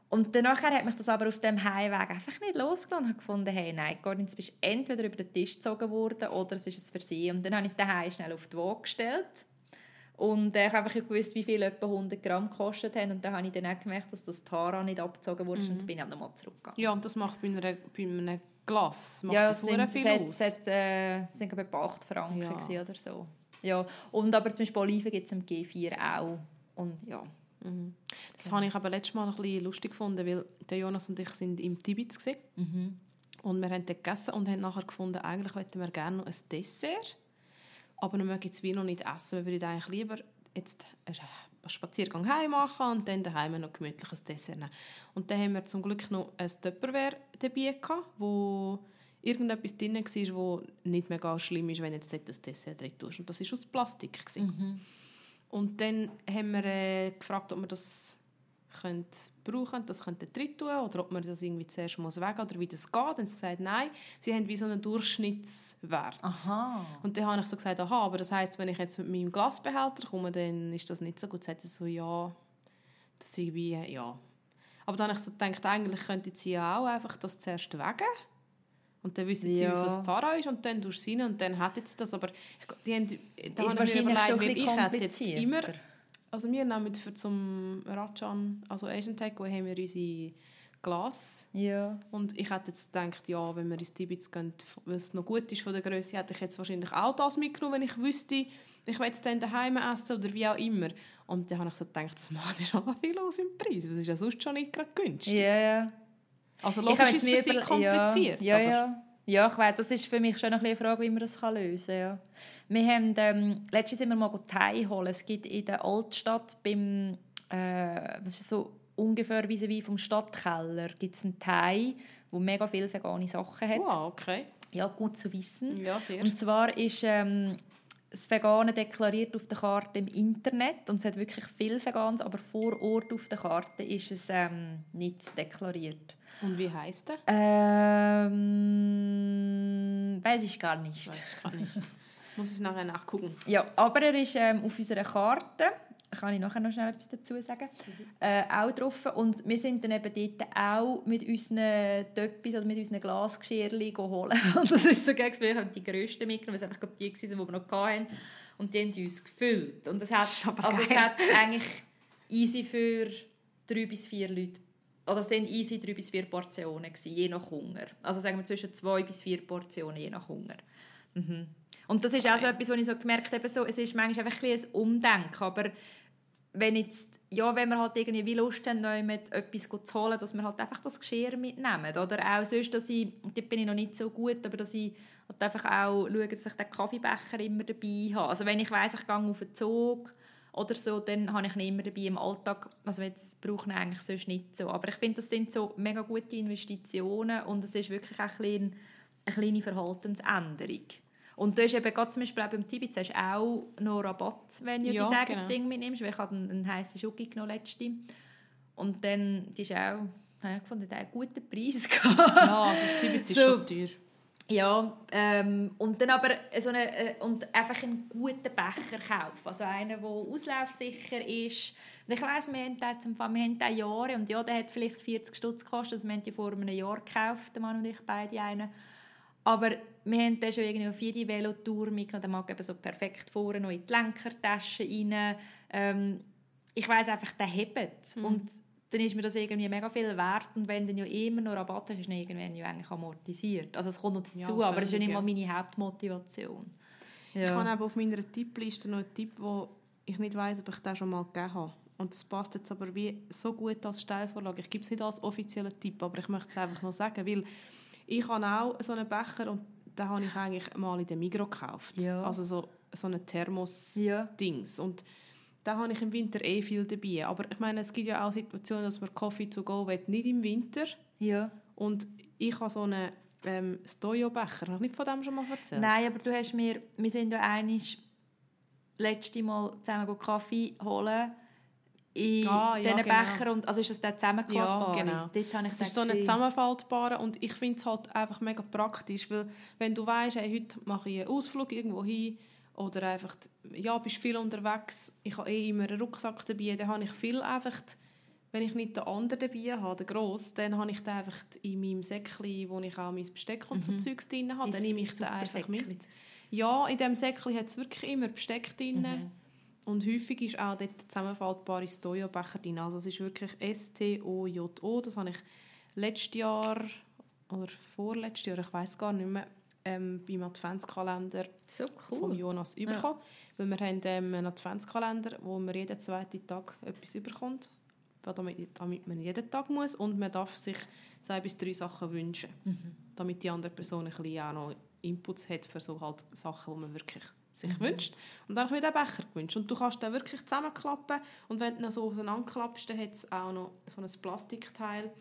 Speaker 2: Und danach hat mich das aber auf dem Heimweg einfach nicht losgelassen und habe gefunden, hey, nein, Gordon, du bist entweder über den Tisch gezogen worden oder es ist ein Versehen. Und dann habe ich es daheim schnell auf die Waage gestellt. Und äh, ich habe einfach gewusst, wie viel etwa 100 Gramm gekostet haben. Und dann habe ich dann auch gemerkt, dass das Tara nicht abgezogen wurde. Mhm. Und dann bin ich auch nochmal zurückgegangen.
Speaker 1: Ja, und das macht bei, einer, bei einem Glas macht
Speaker 2: ja,
Speaker 1: das
Speaker 2: sind, viel es aus. Es äh, sind etwa 8 Franken ja. oder so. Ja, und aber zum Beispiel Oliven gibt es im G4 auch. Und ja.
Speaker 1: Mhm. Das habe ich aber letztes Mal ein bisschen lustig gefunden, weil der Jonas und ich sind im Tibet mhm. und wir haben dort gegessen und haben nachher gefunden, eigentlich wollten wir gerne noch ein Dessert, aber wir mögen es wie noch nicht essen, wir würden eigentlich lieber jetzt einen Spaziergang heim machen und dann daheim noch gemütliches Dessert nehmen. Und dann haben wir zum Glück noch ein Tupperware dabei gehabt, wo irgendetwas drin war, das nicht mega schlimm ist, wenn jetzt dort das Dessert drin tust. Und das war aus Plastik. Mhm. Und dann haben wir äh, gefragt, ob wir das können brauchen das könnte drin tun oder ob man das irgendwie zuerst muss weg oder wie das geht. Und sie gesagt, nein, sie haben wie so einen Durchschnittswert.
Speaker 2: Aha.
Speaker 1: Und dann habe ich so gesagt, aha, aber das heißt, wenn ich jetzt mit meinem Glasbehälter komme, dann ist das nicht so gut. Sie so, ja, das ist irgendwie, ja. Aber dann habe ich so gedacht, eigentlich könnte sie ja auch einfach das zuerst wegen und dann wissen sie, ja. wie viel Tara ist und dann tust du rein und dann hat jetzt das. Aber ich, die haben, da ist wahrscheinlich schon weil ich hätte jetzt immer... Also wir nehmen für zum Rajan, also Asian Takeaway, haben wir unsere Glas.
Speaker 2: Ja.
Speaker 1: Und ich hätte jetzt gedacht, ja, wenn wir ins Tibet gehen, es noch gut ist von der Größe, hätte ich jetzt wahrscheinlich auch das mitgenommen, wenn ich wüsste, ich will es dann daheim essen oder wie auch immer. Und dann habe ich so gedacht, das macht ja schon viel aus im Preis. Das ist ja sonst schon nicht gerade günstig.
Speaker 2: Ja, ja.
Speaker 1: Also logisch ist es für sie kompliziert.
Speaker 2: Ja, ja, ja. Ja, ich weiß, das ist für mich schon eine Frage, wie man das lösen kann. Ja. Wir haben, ähm, letztens sind wir mal Thai holen. Es gibt in der Altstadt beim, äh, das ist so ungefähr wie vom Stadtkeller, gibt es einen Thai, der mega viele vegane Sachen hat.
Speaker 1: Wow, okay.
Speaker 2: Ja, gut zu wissen.
Speaker 1: Ja, sehr.
Speaker 2: Und zwar ist ähm, das Vegane deklariert auf der Karte im Internet und es hat wirklich viel Veganes, aber vor Ort auf der Karte ist es ähm, nicht deklariert.
Speaker 1: Und wie heißt er?
Speaker 2: Ähm, weiß ich gar nicht.
Speaker 1: Weiß ich gar nicht. Muss ich nachher nachgucken.
Speaker 2: Ja, aber er ist ähm, auf unserer Karte, kann ich nachher noch schnell etwas dazu sagen, mhm. äh, auch drauf. Und wir sind dann eben dort auch mit unseren Töppis, also mit unseren Glasgeschirrchen holen. Und das ist so geil, wir haben die grössten mitgenommen, weil es einfach die waren, die wir noch hatten. Und die haben uns gefüllt. Und das hat, also es hat eigentlich easy für drei bis vier Leute oder es waren easy drei bis vier Portionen, gewesen, je nach Hunger. Also sagen wir zwischen zwei bis vier Portionen, je nach Hunger. Mhm. Und das ist auch so etwas, was ich so gemerkt habe, so, es ist manchmal einfach ein, ein Umdenken, aber wenn jetzt, ja, wenn wir halt irgendwie Lust haben, neu mit etwas zu holen, dass wir halt einfach das Geschirr mitnehmen, oder auch sonst, dass ich, da bin ich noch nicht so gut, aber dass ich halt einfach auch schaue, dass ich den Kaffeebecher immer dabei habe. Also wenn ich weiss, ich gehe auf den Zug, oder so, dann habe ich ihn immer dabei im Alltag. Also jetzt brauche ich eigentlich sonst nicht so. Aber ich finde, das sind so mega gute Investitionen und es ist wirklich auch ein eine kleine Verhaltensänderung. Und du hast eben gerade zum Beispiel auch beim Tibet hast auch noch Rabatt, wenn du ja, die genau. Ding mitnimmst, weil ich habe einen, einen heißen Schoki genommen letzte. Und dann, die ist auch, habe ich gefunden, einen guten Preis
Speaker 1: gehabt. Ja, also das Tibet ist so, schon teuer.
Speaker 2: Ja, ähm, und dann aber so eine, äh, und einfach einen guten Becher kaufen, also einen, der auslaufsicher ist. Und ich weiss, wir haben den, zum, wir haben den Jahre und ja, der hat vielleicht 40 Stutz gekostet, also wir haben die vor einem Jahr gekauft, der Mann und ich beide einen. Aber wir haben den schon irgendwie auf jede Velotour mitgenommen, der mag eben so perfekt vorne noch in die Lenkertasche rein. Ähm, ich weiss einfach, der hebt. Mhm. Und dann ist mir das irgendwie mega viel wert und wenn dann ja immer noch Rabatt hast, ist dann irgendwann ja eigentlich amortisiert. Also es kommt noch dazu, ja, aber das ist ja nicht mal meine Hauptmotivation.
Speaker 1: Ja. Ich habe auf meiner Tippliste noch einen Tipp, wo ich nicht weiß, ob ich den schon mal gegeben habe. Und das passt jetzt aber wie so gut als Steilvorlage. Ich gebe es nicht als offizieller Tipp, aber ich möchte es einfach noch sagen, weil ich habe auch so einen Becher und den habe ich eigentlich mal in der Migros gekauft.
Speaker 2: Ja.
Speaker 1: Also so, so einen Thermos-Dings.
Speaker 2: Ja.
Speaker 1: Und da habe ich im Winter eh viel dabei. Aber ich meine, es gibt ja auch Situationen, dass man Coffee to go will, nicht im Winter.
Speaker 2: Ja.
Speaker 1: Und ich habe so einen ähm, Stojo-Becher. Habe ich nicht von dem schon mal erzählt?
Speaker 2: Nein, aber du hast mir, wir sind ja einig letzte Mal zusammen Kaffee holen in
Speaker 1: Ah, ja,
Speaker 2: diesen
Speaker 1: genau.
Speaker 2: Becher und also ist das der zusammenklappbare?
Speaker 1: Ja, genau.
Speaker 2: Dort habe ich
Speaker 1: Es
Speaker 2: den
Speaker 1: ist so eine zusammenfaltbare und ich finde es halt einfach mega praktisch, weil wenn du weißt, hey, heute mache ich einen Ausflug irgendwo hin oder einfach, ja, bist viel unterwegs, ich habe eh immer einen Rucksack dabei, dann habe ich viel einfach, wenn ich nicht den anderen dabei habe, den grossen, dann habe ich den einfach in meinem Säckchen, wo ich auch mein Besteck und so Zeugs drin habe, dann nehme ich den einfach
Speaker 2: Säckchen.
Speaker 1: mit. Ja, in diesem Säckchen hat es wirklich immer Besteck drin.
Speaker 2: Mhm.
Speaker 1: Und häufig ist auch dort zusammenfaltbare Stojo-Becher drin. Also es ist wirklich S-T-O-J-O. Das habe ich letztes Jahr oder vorletztes Jahr, ich weiß gar nicht mehr, ähm, beim Adventskalender
Speaker 2: So
Speaker 1: von
Speaker 2: cool.
Speaker 1: Jonas bekommen. Weil wir haben ähm, einen Adventskalender, wo man jeden zweiten Tag etwas überkommt, damit, damit man jeden Tag muss. Und man darf sich zwei bis drei Sachen wünschen, damit die andere Person ein bisschen auch noch Inputs hat für so halt Sachen, die man wirklich sich wünscht. Und dann habe ich mir den Becher gewünscht. Und du kannst den wirklich zusammenklappen. Und wenn du ihn so auseinanderklappst, dann hat es auch noch so ein Plastikteil,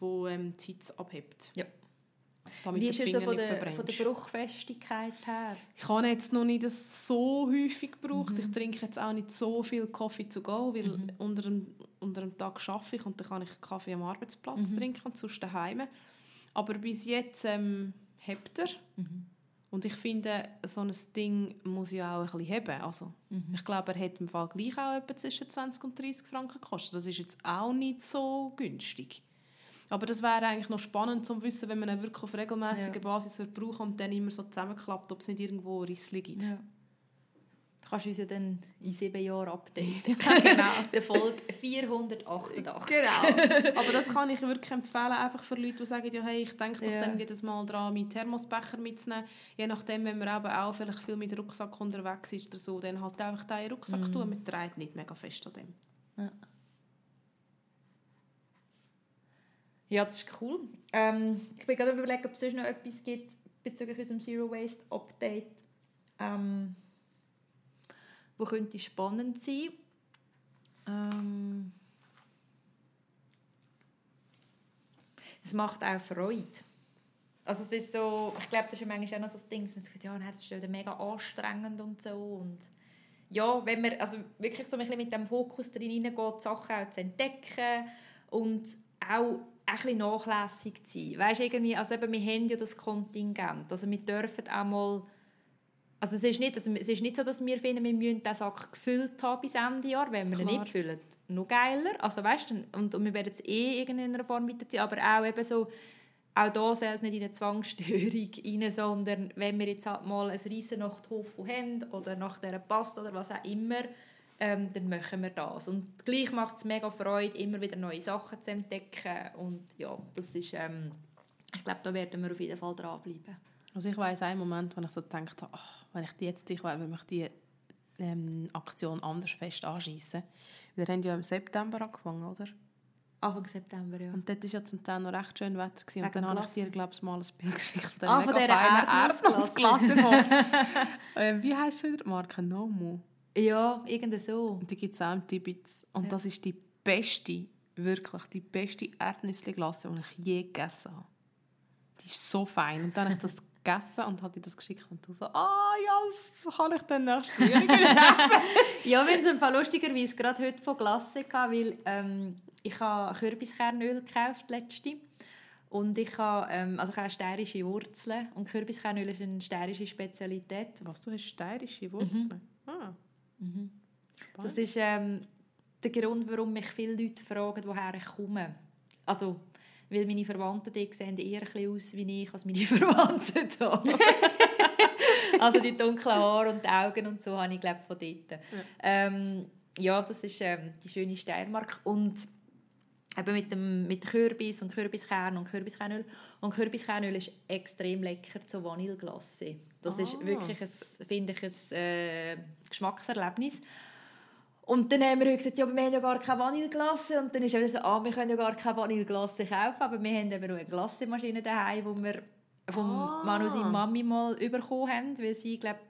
Speaker 1: wo ähm, die Hitze abhebt.
Speaker 2: Ja.
Speaker 1: Damit
Speaker 2: Wie ist es so von der, von der Bruchfestigkeit her?
Speaker 1: Ich habe jetzt noch nicht das so häufig gebraucht.
Speaker 2: Mhm.
Speaker 1: Ich trinke jetzt auch nicht so viel Coffee to go, weil unter, dem, unter dem Tag arbeite ich und dann kann ich Kaffee am Arbeitsplatz
Speaker 2: Mhm.
Speaker 1: trinken und sonst daheim. Aber bis jetzt ähm, hebt er.
Speaker 2: Mhm.
Speaker 1: Und ich finde, so ein Ding muss ja auch ein bisschen haben. Also,
Speaker 2: Mhm.
Speaker 1: Ich glaube, er hat im Fall gleich auch etwa zwischen 20 und 30 Franken gekostet. Das ist jetzt auch nicht so günstig. Aber das wäre eigentlich noch spannend zu wissen, wenn man ihn wirklich auf regelmäßiger
Speaker 2: Ja.
Speaker 1: Basis brauchen und dann immer so zusammenklappt, ob es nicht irgendwo Rissli gibt.
Speaker 2: Ja. Du kannst uns ja dann in sieben Jahren updaten.
Speaker 1: genau.
Speaker 2: Der Folge 488.
Speaker 1: Genau. Aber das kann ich wirklich empfehlen, einfach für Leute, die sagen, ja, hey, ich denke doch
Speaker 2: Ja.
Speaker 1: dann jedes Mal daran, meinen Thermosbecher mitzunehmen. Je nachdem, wenn man eben auch vielleicht viel mit Rucksack unterwegs ist oder so, dann halt einfach den Rucksack tun. Man trägt nicht mega fest an dem.
Speaker 2: Ja, das ist cool. Ähm, ich bin gerade überlegen, ob es sonst noch etwas gibt bezüglich unserem Zero Waste Update, ähm, wo könnte spannend sein. Ähm, es macht auch Freude. Also es ist so, ich glaube, das ist ja manchmal auch noch so das Ding, dass man sagt, ja, das ist ja mega anstrengend und so und ja, wenn man also wirklich so ein bisschen mit dem Fokus drin hineingeht, Sachen auch zu entdecken und auch ein bisschen nachlässig zu sein. Weißt, irgendwie, also eben, wir haben ja das Kontingent, also wir dürfen auch mal also es ist, nicht, also es ist nicht so, dass wir finden, wir müssen diesen Sack gefüllt haben bis Ende Jahr. Wenn wir ihn
Speaker 1: Klar.
Speaker 2: nicht füllen, noch geiler. Also weißt, und, und wir werden es eh in irgendeiner Form weiterziehen. Aber auch eben so, auch da soll es nicht in eine Zwangsstörung rein, sondern wenn wir jetzt halt mal ein riesen Nachthof haben oder nach dieser Pasta oder was auch immer, ähm, dann machen wir das. Und gleich macht es mega Freude, immer wieder neue Sachen zu entdecken. Und ja, das ist, ähm, ich glaube, da werden wir auf jeden Fall dranbleiben.
Speaker 1: Also ich weiß einen Moment, wenn ich so gedacht habe, ach, wenn ich die jetzt ich will, wenn ich die ähm, Aktion anders fest anschiessen. Wir haben ja im September angefangen, oder?
Speaker 2: Anfang September, ja.
Speaker 1: Und dort war ja zum Teil noch recht schön Wetter. Gewesen. Und dann habe ich dir, glaube ich, mal ein Bild geschickt.
Speaker 2: Ah, von dieser
Speaker 1: Erdnussglasse. ähm, wie heisst sie wieder? Marke Nomu.
Speaker 2: Ja, irgendwie so.
Speaker 1: Und die gibt es auch im Tibitz. Und
Speaker 2: Ja.
Speaker 1: das ist die beste, wirklich die beste Erdnüssli-Glasse, die ich je gegessen habe. Die ist so fein. Und dann habe ich das gegessen und habe dir das geschickt. Und du so, ah ja, das kann ich dann nächstes wieder essen.
Speaker 2: Ja, wir haben es lustigerweise gerade heute von Glasse gehabt, weil ähm, ich habe Kürbiskernöl gekauft letzte und ich habe, ähm, also ich habe steirische Wurzeln und Kürbiskernöl ist eine steirische Spezialität.
Speaker 1: Was, du hast steirische Wurzeln? Ah.
Speaker 2: Das ist ähm, der Grund, warum mich viele Leute fragen, woher ich komme. Also, weil meine Verwandten die sehen eher ein aus wie ich als meine Verwandten hier. also die dunklen Haare und die Augen und so habe ich glaube von dort. Ja, ähm, ja das ist ähm, die schöne Steiermark und eben mit dem mit Kürbis und Kürbiskern und Kürbiskernöl und Kürbiskernöl ist extrem lecker zu Vanilleglace. Das ist
Speaker 1: Ah.
Speaker 2: wirklich ein, finde ich ein äh, Geschmackserlebnis. Und dann haben wir gesagt, ja, aber wir haben ja gar keine Vanilleglasse. Und dann ist er so, ah, wir können ja gar keine Vanilleglasse kaufen, aber wir haben eben noch eine Glassemaschine daheim, die wir vom
Speaker 1: Ah.
Speaker 2: Manu seine Mami mal bekommen haben, weil sie, glaube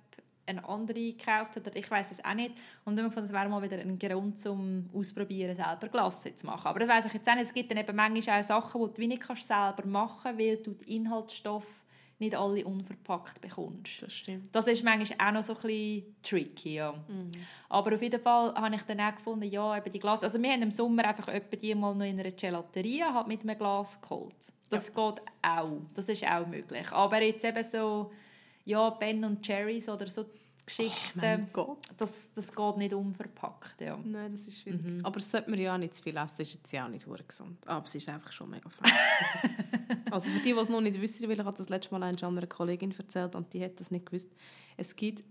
Speaker 2: eine andere gekauft hat. oder Ich weiß es auch nicht. Und wir gefunden, es wäre mal wieder ein Grund, um ausprobieren, selber Glasse zu machen. Aber das weiß ich jetzt auch nicht. Es gibt dann eben manchmal auch Sachen, die du nicht kannst selber machen kannst, weil du die Inhaltsstoffe nicht alle unverpackt bekommst.
Speaker 1: Das stimmt.
Speaker 2: Das ist manchmal auch noch so ein bisschen tricky, ja. Aber auf jeden Fall habe ich dann auch gefunden, ja, eben die Glas... Also wir haben im Sommer einfach etwa die mal noch in einer Gelateria halt mit einem Glas geholt. Das geht auch. Das ist auch möglich. Aber jetzt eben so, ja, Ben und Cherries oder so Geschichten,
Speaker 1: Mein Gott.
Speaker 2: das, das geht nicht unverpackt, ja.
Speaker 1: Nein, das ist schwierig. Aber das sollte man ja auch nicht zu viel essen, ist jetzt ja auch nicht gesund. Aber es ist einfach schon mega fein. also für die, die es noch nicht wissen, weil ich habe das letzte Mal einer anderen Kollegin erzählt und die hat das nicht gewusst. Es gibt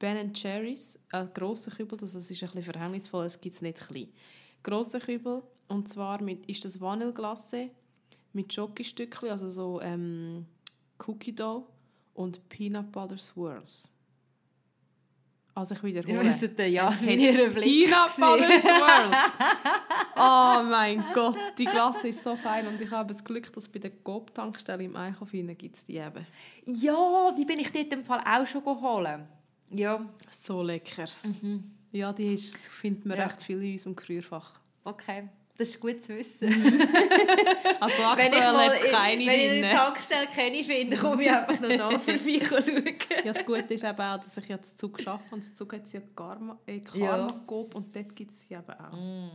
Speaker 1: Ben Cherries, ein grosser Kübel, das ist ein bisschen verhängnisvoll, es gibt es nicht klein. Grosser Kübel und zwar mit, ist das Vanilleglace mit Schokostückchen, also so ähm, Cookie Dough und Peanut Butter Swirls. Also ich
Speaker 2: Ihr
Speaker 1: wiederhole.
Speaker 2: wisst ja,
Speaker 1: Es
Speaker 2: in
Speaker 1: hat
Speaker 2: ihrem Blick
Speaker 1: Peanut Butter. Swirls. oh mein Gott, die Glasse ist so fein und ich habe das Glück, dass bei der Coop-Tankstelle im Einkauf gibt es die eben.
Speaker 2: Ja, die bin ich dort im Fall auch schon geholt. Ja,
Speaker 1: So lecker. Ja, die ist, findet man
Speaker 2: Ja.
Speaker 1: recht viel in unserem Gerührfach.
Speaker 2: okay. Das ist gut zu wissen.
Speaker 1: Also
Speaker 2: Wenn ich
Speaker 1: aktuell hat es keine
Speaker 2: wenn ich eine. Tankstelle kenne, finde, komme ich einfach noch da vorbei schauen.
Speaker 1: Ja, das Gute ist eben auch, dass ich ja den Zug arbeite und das Zug hat ja Karma, äh,
Speaker 2: Ja.
Speaker 1: Karma Coop und dort gibt es sie eben auch.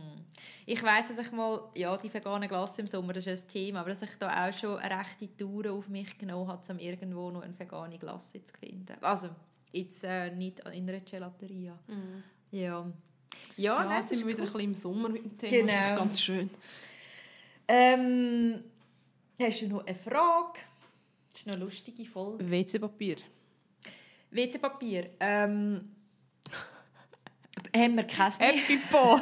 Speaker 2: Ich weiss, dass ich mal, ja, die vegane Glasse im Sommer, das ist ein Thema, aber dass ich da auch schon eine rechte Tour auf mich genommen habe, um irgendwo noch eine vegane Glasse zu finden. Also, jetzt äh, nicht in einer Gelateria. Ja. Ja,
Speaker 1: Ja,
Speaker 2: nein, das
Speaker 1: sind wir wieder
Speaker 2: cool.
Speaker 1: ein bisschen im Sommer mit dem Thema.
Speaker 2: Genau.
Speaker 1: Das ist ganz schön.
Speaker 2: Ähm, hast du noch eine Frage? Das ist noch eine lustige Folge.
Speaker 1: WC-Papier.
Speaker 2: WC-Papier. Ähm, haben wir kein?
Speaker 1: Epipo.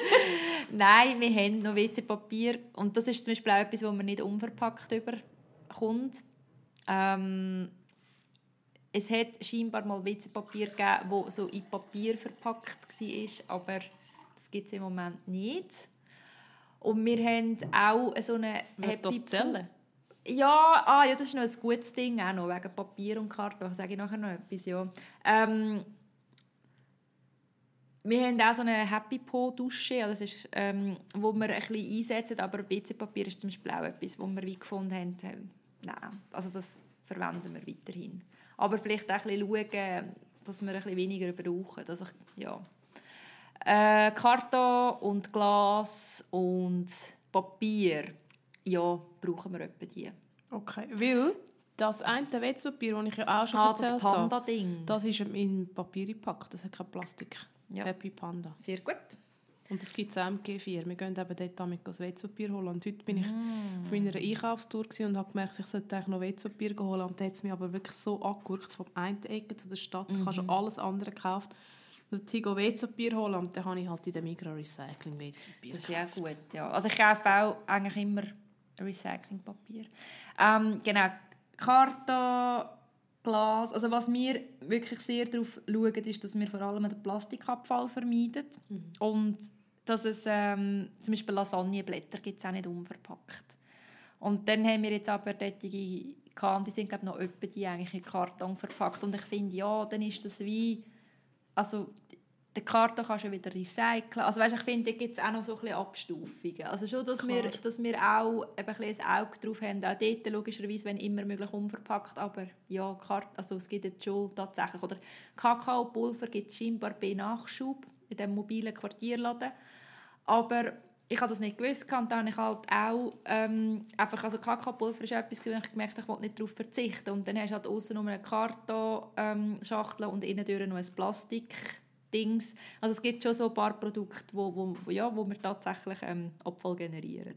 Speaker 2: Nein, wir haben noch WC-Papier. Und das ist zum Beispiel auch etwas, was man nicht unverpackt überkommt. Ähm, es hat scheinbar mal WC-Papier gegeben, das so in Papier verpackt war, aber das gibt es im Moment nicht. Und wir haben auch so eine
Speaker 1: Wird das
Speaker 2: Happy
Speaker 1: zählen?
Speaker 2: ja, ah, ja, das ist noch ein gutes Ding, auch noch, wegen Papier und Karton. Sage ich nachher noch etwas, ja. Ähm, wir haben auch so eine Happy Po Dusche, ja, das ist, ähm, wo wir ein bisschen einsetzen, aber WC-Papier ist zum Beispiel auch etwas, wo wir wie gefunden haben, äh, nein, also das verwenden wir weiterhin. Aber vielleicht auch ein bisschen schauen, dass wir ein bisschen weniger brauchen. Dass ich, ja. äh, Karton und Glas und Papier, ja, brauchen wir etwa die.
Speaker 1: Okay, weil das eine WC-Papier, das ich ja auch schon
Speaker 2: Ah, das
Speaker 1: erzählt habe,
Speaker 2: Panda-Ding.
Speaker 1: das ist in Papier gepackt, das hat kein Plastik.
Speaker 2: Ja.
Speaker 1: Happy Panda.
Speaker 2: Sehr gut.
Speaker 1: Und das gibt es auch im G4. Wir gehen eben dort damit das WC-Papier holen. Und heute bin ich
Speaker 2: Mm.
Speaker 1: auf meiner Einkaufstour und habe gemerkt, ich sollte eigentlich noch WC-Papier holen. Und da hat es mich aber wirklich so angeguckt, vom einen Ecke zu der Stadt. Ich habe
Speaker 2: Mhm.
Speaker 1: schon alles andere gekauft. Und Tigo WC-Papier holen und dann habe ich halt in der Migros Recycling WC-Papier
Speaker 2: Das ist ja gut, ja. Also ich kaufe auch eigentlich immer Recyclingpapier. Ähm, genau, Karton, Glas. Also was wir wirklich sehr darauf schauen, ist, dass wir vor allem den Plastikabfall vermeiden. Und dass es ähm, zum Beispiel Lasagneblätter gibt es auch nicht unverpackt. Und dann haben wir jetzt aber solche gehabt, die sind glaube noch etwa die eigentlich in Karton verpackt. Und ich finde, ja, dann ist das wie... Also den Karton kannst du wieder recyceln. Also weißt, ich finde, da gibt es auch noch so ein bisschen Abstufungen. Also schon, dass wir, dass wir auch eben ein, bisschen ein Auge drauf haben. Auch dort logischerweise, wenn immer möglich, unverpackt. Aber ja, Kart also es gibt jetzt schon tatsächlich. Oder Kakaopulver gibt es scheinbar bei Nachschub in diesem mobilen Quartierladen. Aber ich habe das nicht gewusst und dann habe ich halt auch ähm, einfach, also Kakaopulver ist etwas, wo ich gemerkt habe, ich wollte nicht darauf verzichten und dann hast du halt außen nur eine Kartonschachtel und innen noch ein Plastikdings. Also es gibt schon so ein paar Produkte, wo, wo, ja, wo wir tatsächlich ähm, Abfall generieren.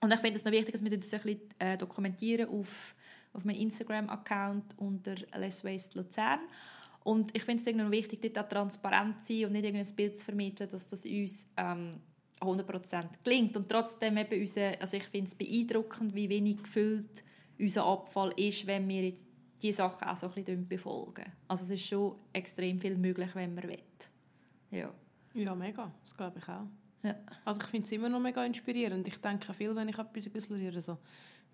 Speaker 2: Und ich finde es noch wichtig, dass wir das ein bisschen äh, dokumentieren auf, auf meinem Instagram-Account unter Less Waste Luzern. Und ich finde es irgendwie wichtig, dort auch transparent zu sein und nicht irgendein Bild zu vermitteln, dass das uns ähm, 100% gelingt. Und trotzdem eben unser, also ich finde es beeindruckend, wie wenig gefüllt unser Abfall ist, wenn wir jetzt die Sachen auch so ein bisschen befolgen. Also es ist schon extrem viel möglich, wenn man will. Ja.
Speaker 1: Ja, mega. Das glaube ich auch.
Speaker 2: Ja.
Speaker 1: Also ich finde es immer noch mega inspirierend. Ich denke viel, wenn ich etwas ausprobiere, so,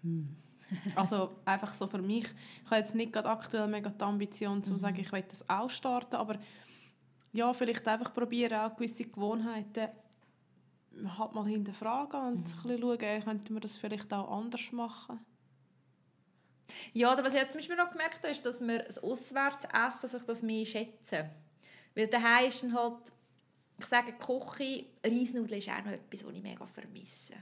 Speaker 1: hm. Also einfach so für mich, ich habe jetzt nicht gerade aktuell mega die Ambition, zu sagen, ich will das auch starten, aber ja, vielleicht einfach probieren, auch gewisse Gewohnheiten halt mal hinterfragen und ein bisschen schauen, könnte man das vielleicht auch anders machen.
Speaker 2: Ja, was ich jetzt zum Beispiel noch gemerkt habe, ist, dass wir das Auswärtsessen sich das mehr schätzen. Weil daheim ist dann halt, ich sage Küche, Reisnudeln ist auch noch etwas, was ich mega vermisse.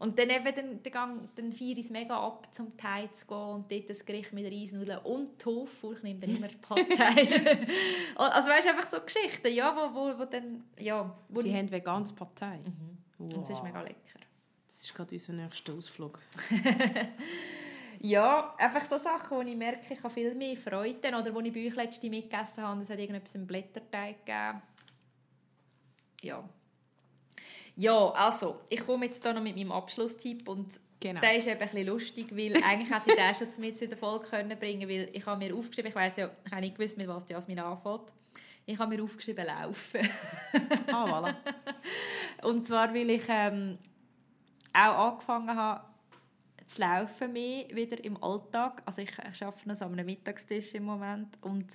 Speaker 2: Und dann eben, dann, dann, dann feiere ich es mega ab, zum Thai zu gehen und dort das Gericht mit Reisnudeln und Tofu, ich nehme dann immer Partei. also weißt du, einfach so Geschichten, ja, wo, wo, wo dann, ja. Wo
Speaker 1: Die haben veganes Partei.
Speaker 2: Mhm.
Speaker 1: Wow.
Speaker 2: Und es ist mega lecker.
Speaker 1: Das ist gerade unser nächster Ausflug.
Speaker 2: Ja, einfach so Sachen, wo ich merke, ich habe viel mehr Freude. Oder wo ich bei euch letzte mitgegessen habe, es hat irgendetwas im Blätterteig gegeben. Ja. Ja, also, ich komme jetzt hier noch mit meinem Abschlusstipp und
Speaker 1: Genau.
Speaker 2: der ist eben ein bisschen lustig, weil eigentlich hätte ich den schon mit in der Folge können bringen weil ich habe mir aufgeschrieben, ich weiss ja, ich habe nicht gewusst, mit was die Jasmin anfängt. Ich habe mir aufgeschrieben, laufen.
Speaker 1: Ah, voilà.
Speaker 2: Und zwar, weil ich ähm, auch angefangen habe, zu laufen mehr wieder im Alltag. Also ich, ich arbeite noch so am Mittagstisch im Moment und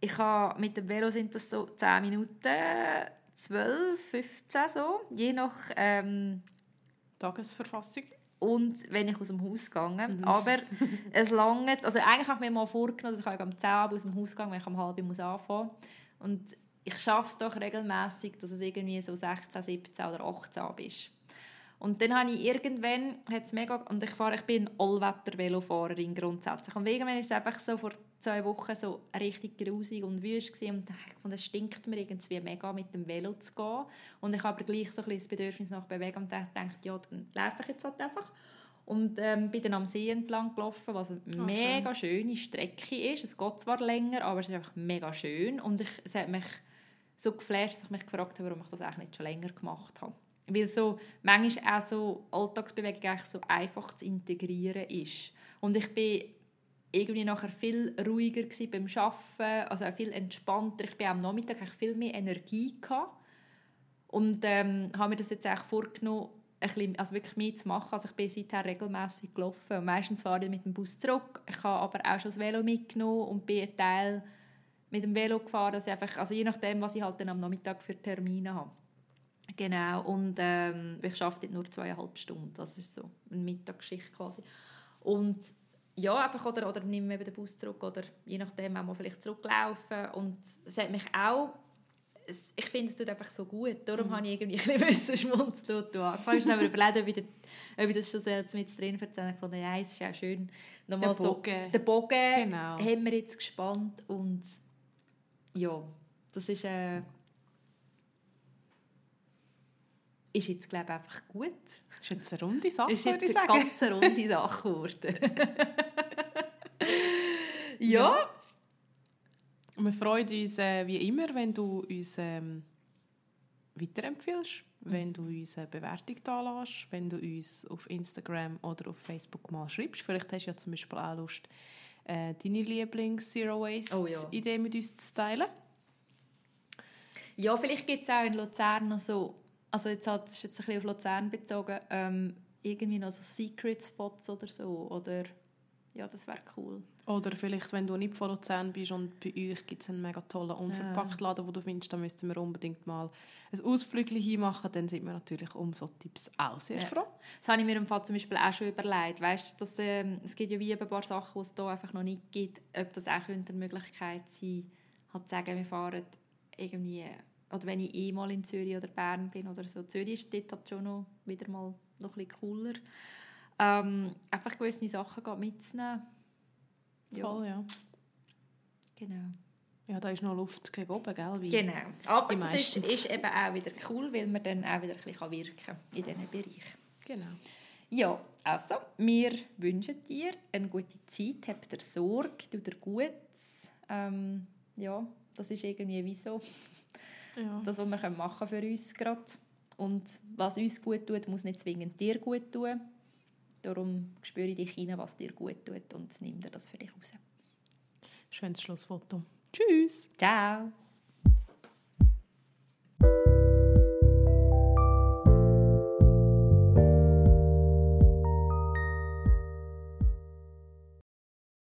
Speaker 2: ich habe, mit dem Velo sind das so 10 Minuten, 12, 15 so, je nach ähm,
Speaker 1: Tagesverfassung.
Speaker 2: und wenn ich aus dem Haus gehe. Aber es langt, also eigentlich habe ich mir mal vorgenommen, dass ich am 10 Uhr aus dem Haus gehe, wenn ich um halb muss anfangen Und ich schaffe es doch regelmäßig, dass es irgendwie so 16, 17 oder 18 ist. Und dann habe ich irgendwann, hat's mega, und ich, fahre, ich bin Allwetter-Velofahrerin grundsätzlich. Und irgendwann ist es einfach so vor zwei Wochen so richtig grusig und wüst gewesen. und fand, es stinkt mir irgendwie mega mit dem Velo zu gehen. Und ich habe aber gleich so ein das Bedürfnis nach Bewegung und dachte, ja, dann laufe ich jetzt halt einfach. Und ähm, bin dann am See entlang gelaufen, was eine
Speaker 1: Ah,
Speaker 2: mega schöne Strecke ist. Es geht zwar länger, aber es ist einfach mega schön. Und ich, es hat mich so geflasht, dass ich mich gefragt habe, warum ich das eigentlich nicht schon länger gemacht habe. Weil so manchmal auch so Alltagsbewegung eigentlich so einfach zu integrieren ist. Und ich bin irgendwie nachher viel ruhiger gewesen beim Arbeiten, also auch viel entspannter. Ich bin am Nachmittag eigentlich viel mehr Energie gehabt. Und ähm, habe mir das jetzt eigentlich vorgenommen, ein bisschen, also wirklich mehr zu machen. Also ich bin seither regelmäßig gelaufen. Und meistens fahre ich mit dem Bus zurück. Ich habe aber auch schon das Velo mitgenommen und bin einen Teil mit dem Velo gefahren. Also, einfach, also je nachdem, was ich halt dann am Nachmittag für Termine habe. Genau, und ähm, ich arbeite nur zweieinhalb Stunden. Das ist so eine Mittagsschicht quasi. Und ja, einfach, oder, oder nehme eben den Bus zurück oder je nachdem auch mal vielleicht zurücklaufen. Und es hat mich auch, ich finde, es tut einfach so gut. Darum habe ich irgendwie ein bisschen schmunzeln und angefangen. Ich habe mir überlegt, ob ich, ob ich das schon selbst mit drin erzählen kann. Ja, es ist ja schön. Nochmal
Speaker 1: Der Bogen.
Speaker 2: So, den Bogen
Speaker 1: Genau.
Speaker 2: haben wir jetzt gespannt und ja, das ist, äh, ist jetzt glaube ich einfach gut.
Speaker 1: Das ist jetzt eine runde Sache,
Speaker 2: ist jetzt eine ganz runde Sache geworden. ja.
Speaker 1: Wir freuen uns äh, wie immer, wenn du uns ähm, weiterempfiehlst, wenn du uns eine Bewertung da lässt, wenn du uns auf Instagram oder auf Facebook mal schreibst. Vielleicht hast du ja zum Beispiel auch Lust, äh, deine Lieblings-Zero-Waste-Idee
Speaker 2: Oh ja.
Speaker 1: mit uns zu teilen.
Speaker 2: ja, vielleicht gibt es auch in Luzern noch so, also jetzt halt, das ist jetzt ein bisschen auf Luzern bezogen, ähm, irgendwie noch so Secret Spots oder so, oder ja, das wäre cool.
Speaker 1: Oder vielleicht, wenn du nicht von Luzern bist und bei euch gibt es einen mega tollen Unverpacktladen, wo du findest, da müssten wir unbedingt mal ein Ausflügel hinmachen, dann sind wir natürlich um so Tipps auch sehr
Speaker 2: Ja.
Speaker 1: froh.
Speaker 2: Das habe ich mir im Fall zum Beispiel auch schon überlegt. Weißt, dass, ähm, es gibt ja wie ein paar Sachen, die es hier einfach noch nicht gibt, ob das auch könnte eine Möglichkeit sein halt zu sagen, wir fahren irgendwie, oder wenn ich eh mal in Zürich oder Bern bin oder so. Zürich ist dort halt schon noch wieder mal noch ein bisschen cooler. Ähm, einfach gewisse Sachen mitzunehmen. Ja,
Speaker 1: Toll, ja.
Speaker 2: genau.
Speaker 1: Ja, da ist noch Luft gegen oben, gell? Wie
Speaker 2: Genau. Aber das ist, ist eben auch wieder cool, weil man dann auch wieder ein bisschen wirken kann in diesen Bereichen.
Speaker 1: Genau.
Speaker 2: Ja, also, wir wünschen dir eine gute Zeit, habt dir Sorge, tu dir gut. Ähm, ja, das ist irgendwie wie so
Speaker 1: Ja.
Speaker 2: das, was wir machen für uns gerade. Und was uns gut tut, muss nicht zwingend dir gut tun. Darum spüre dich hinein, was dir gut tut und nimm dir das für dich raus.
Speaker 1: Schönes Schlussfoto. Tschüss!
Speaker 2: Ciao!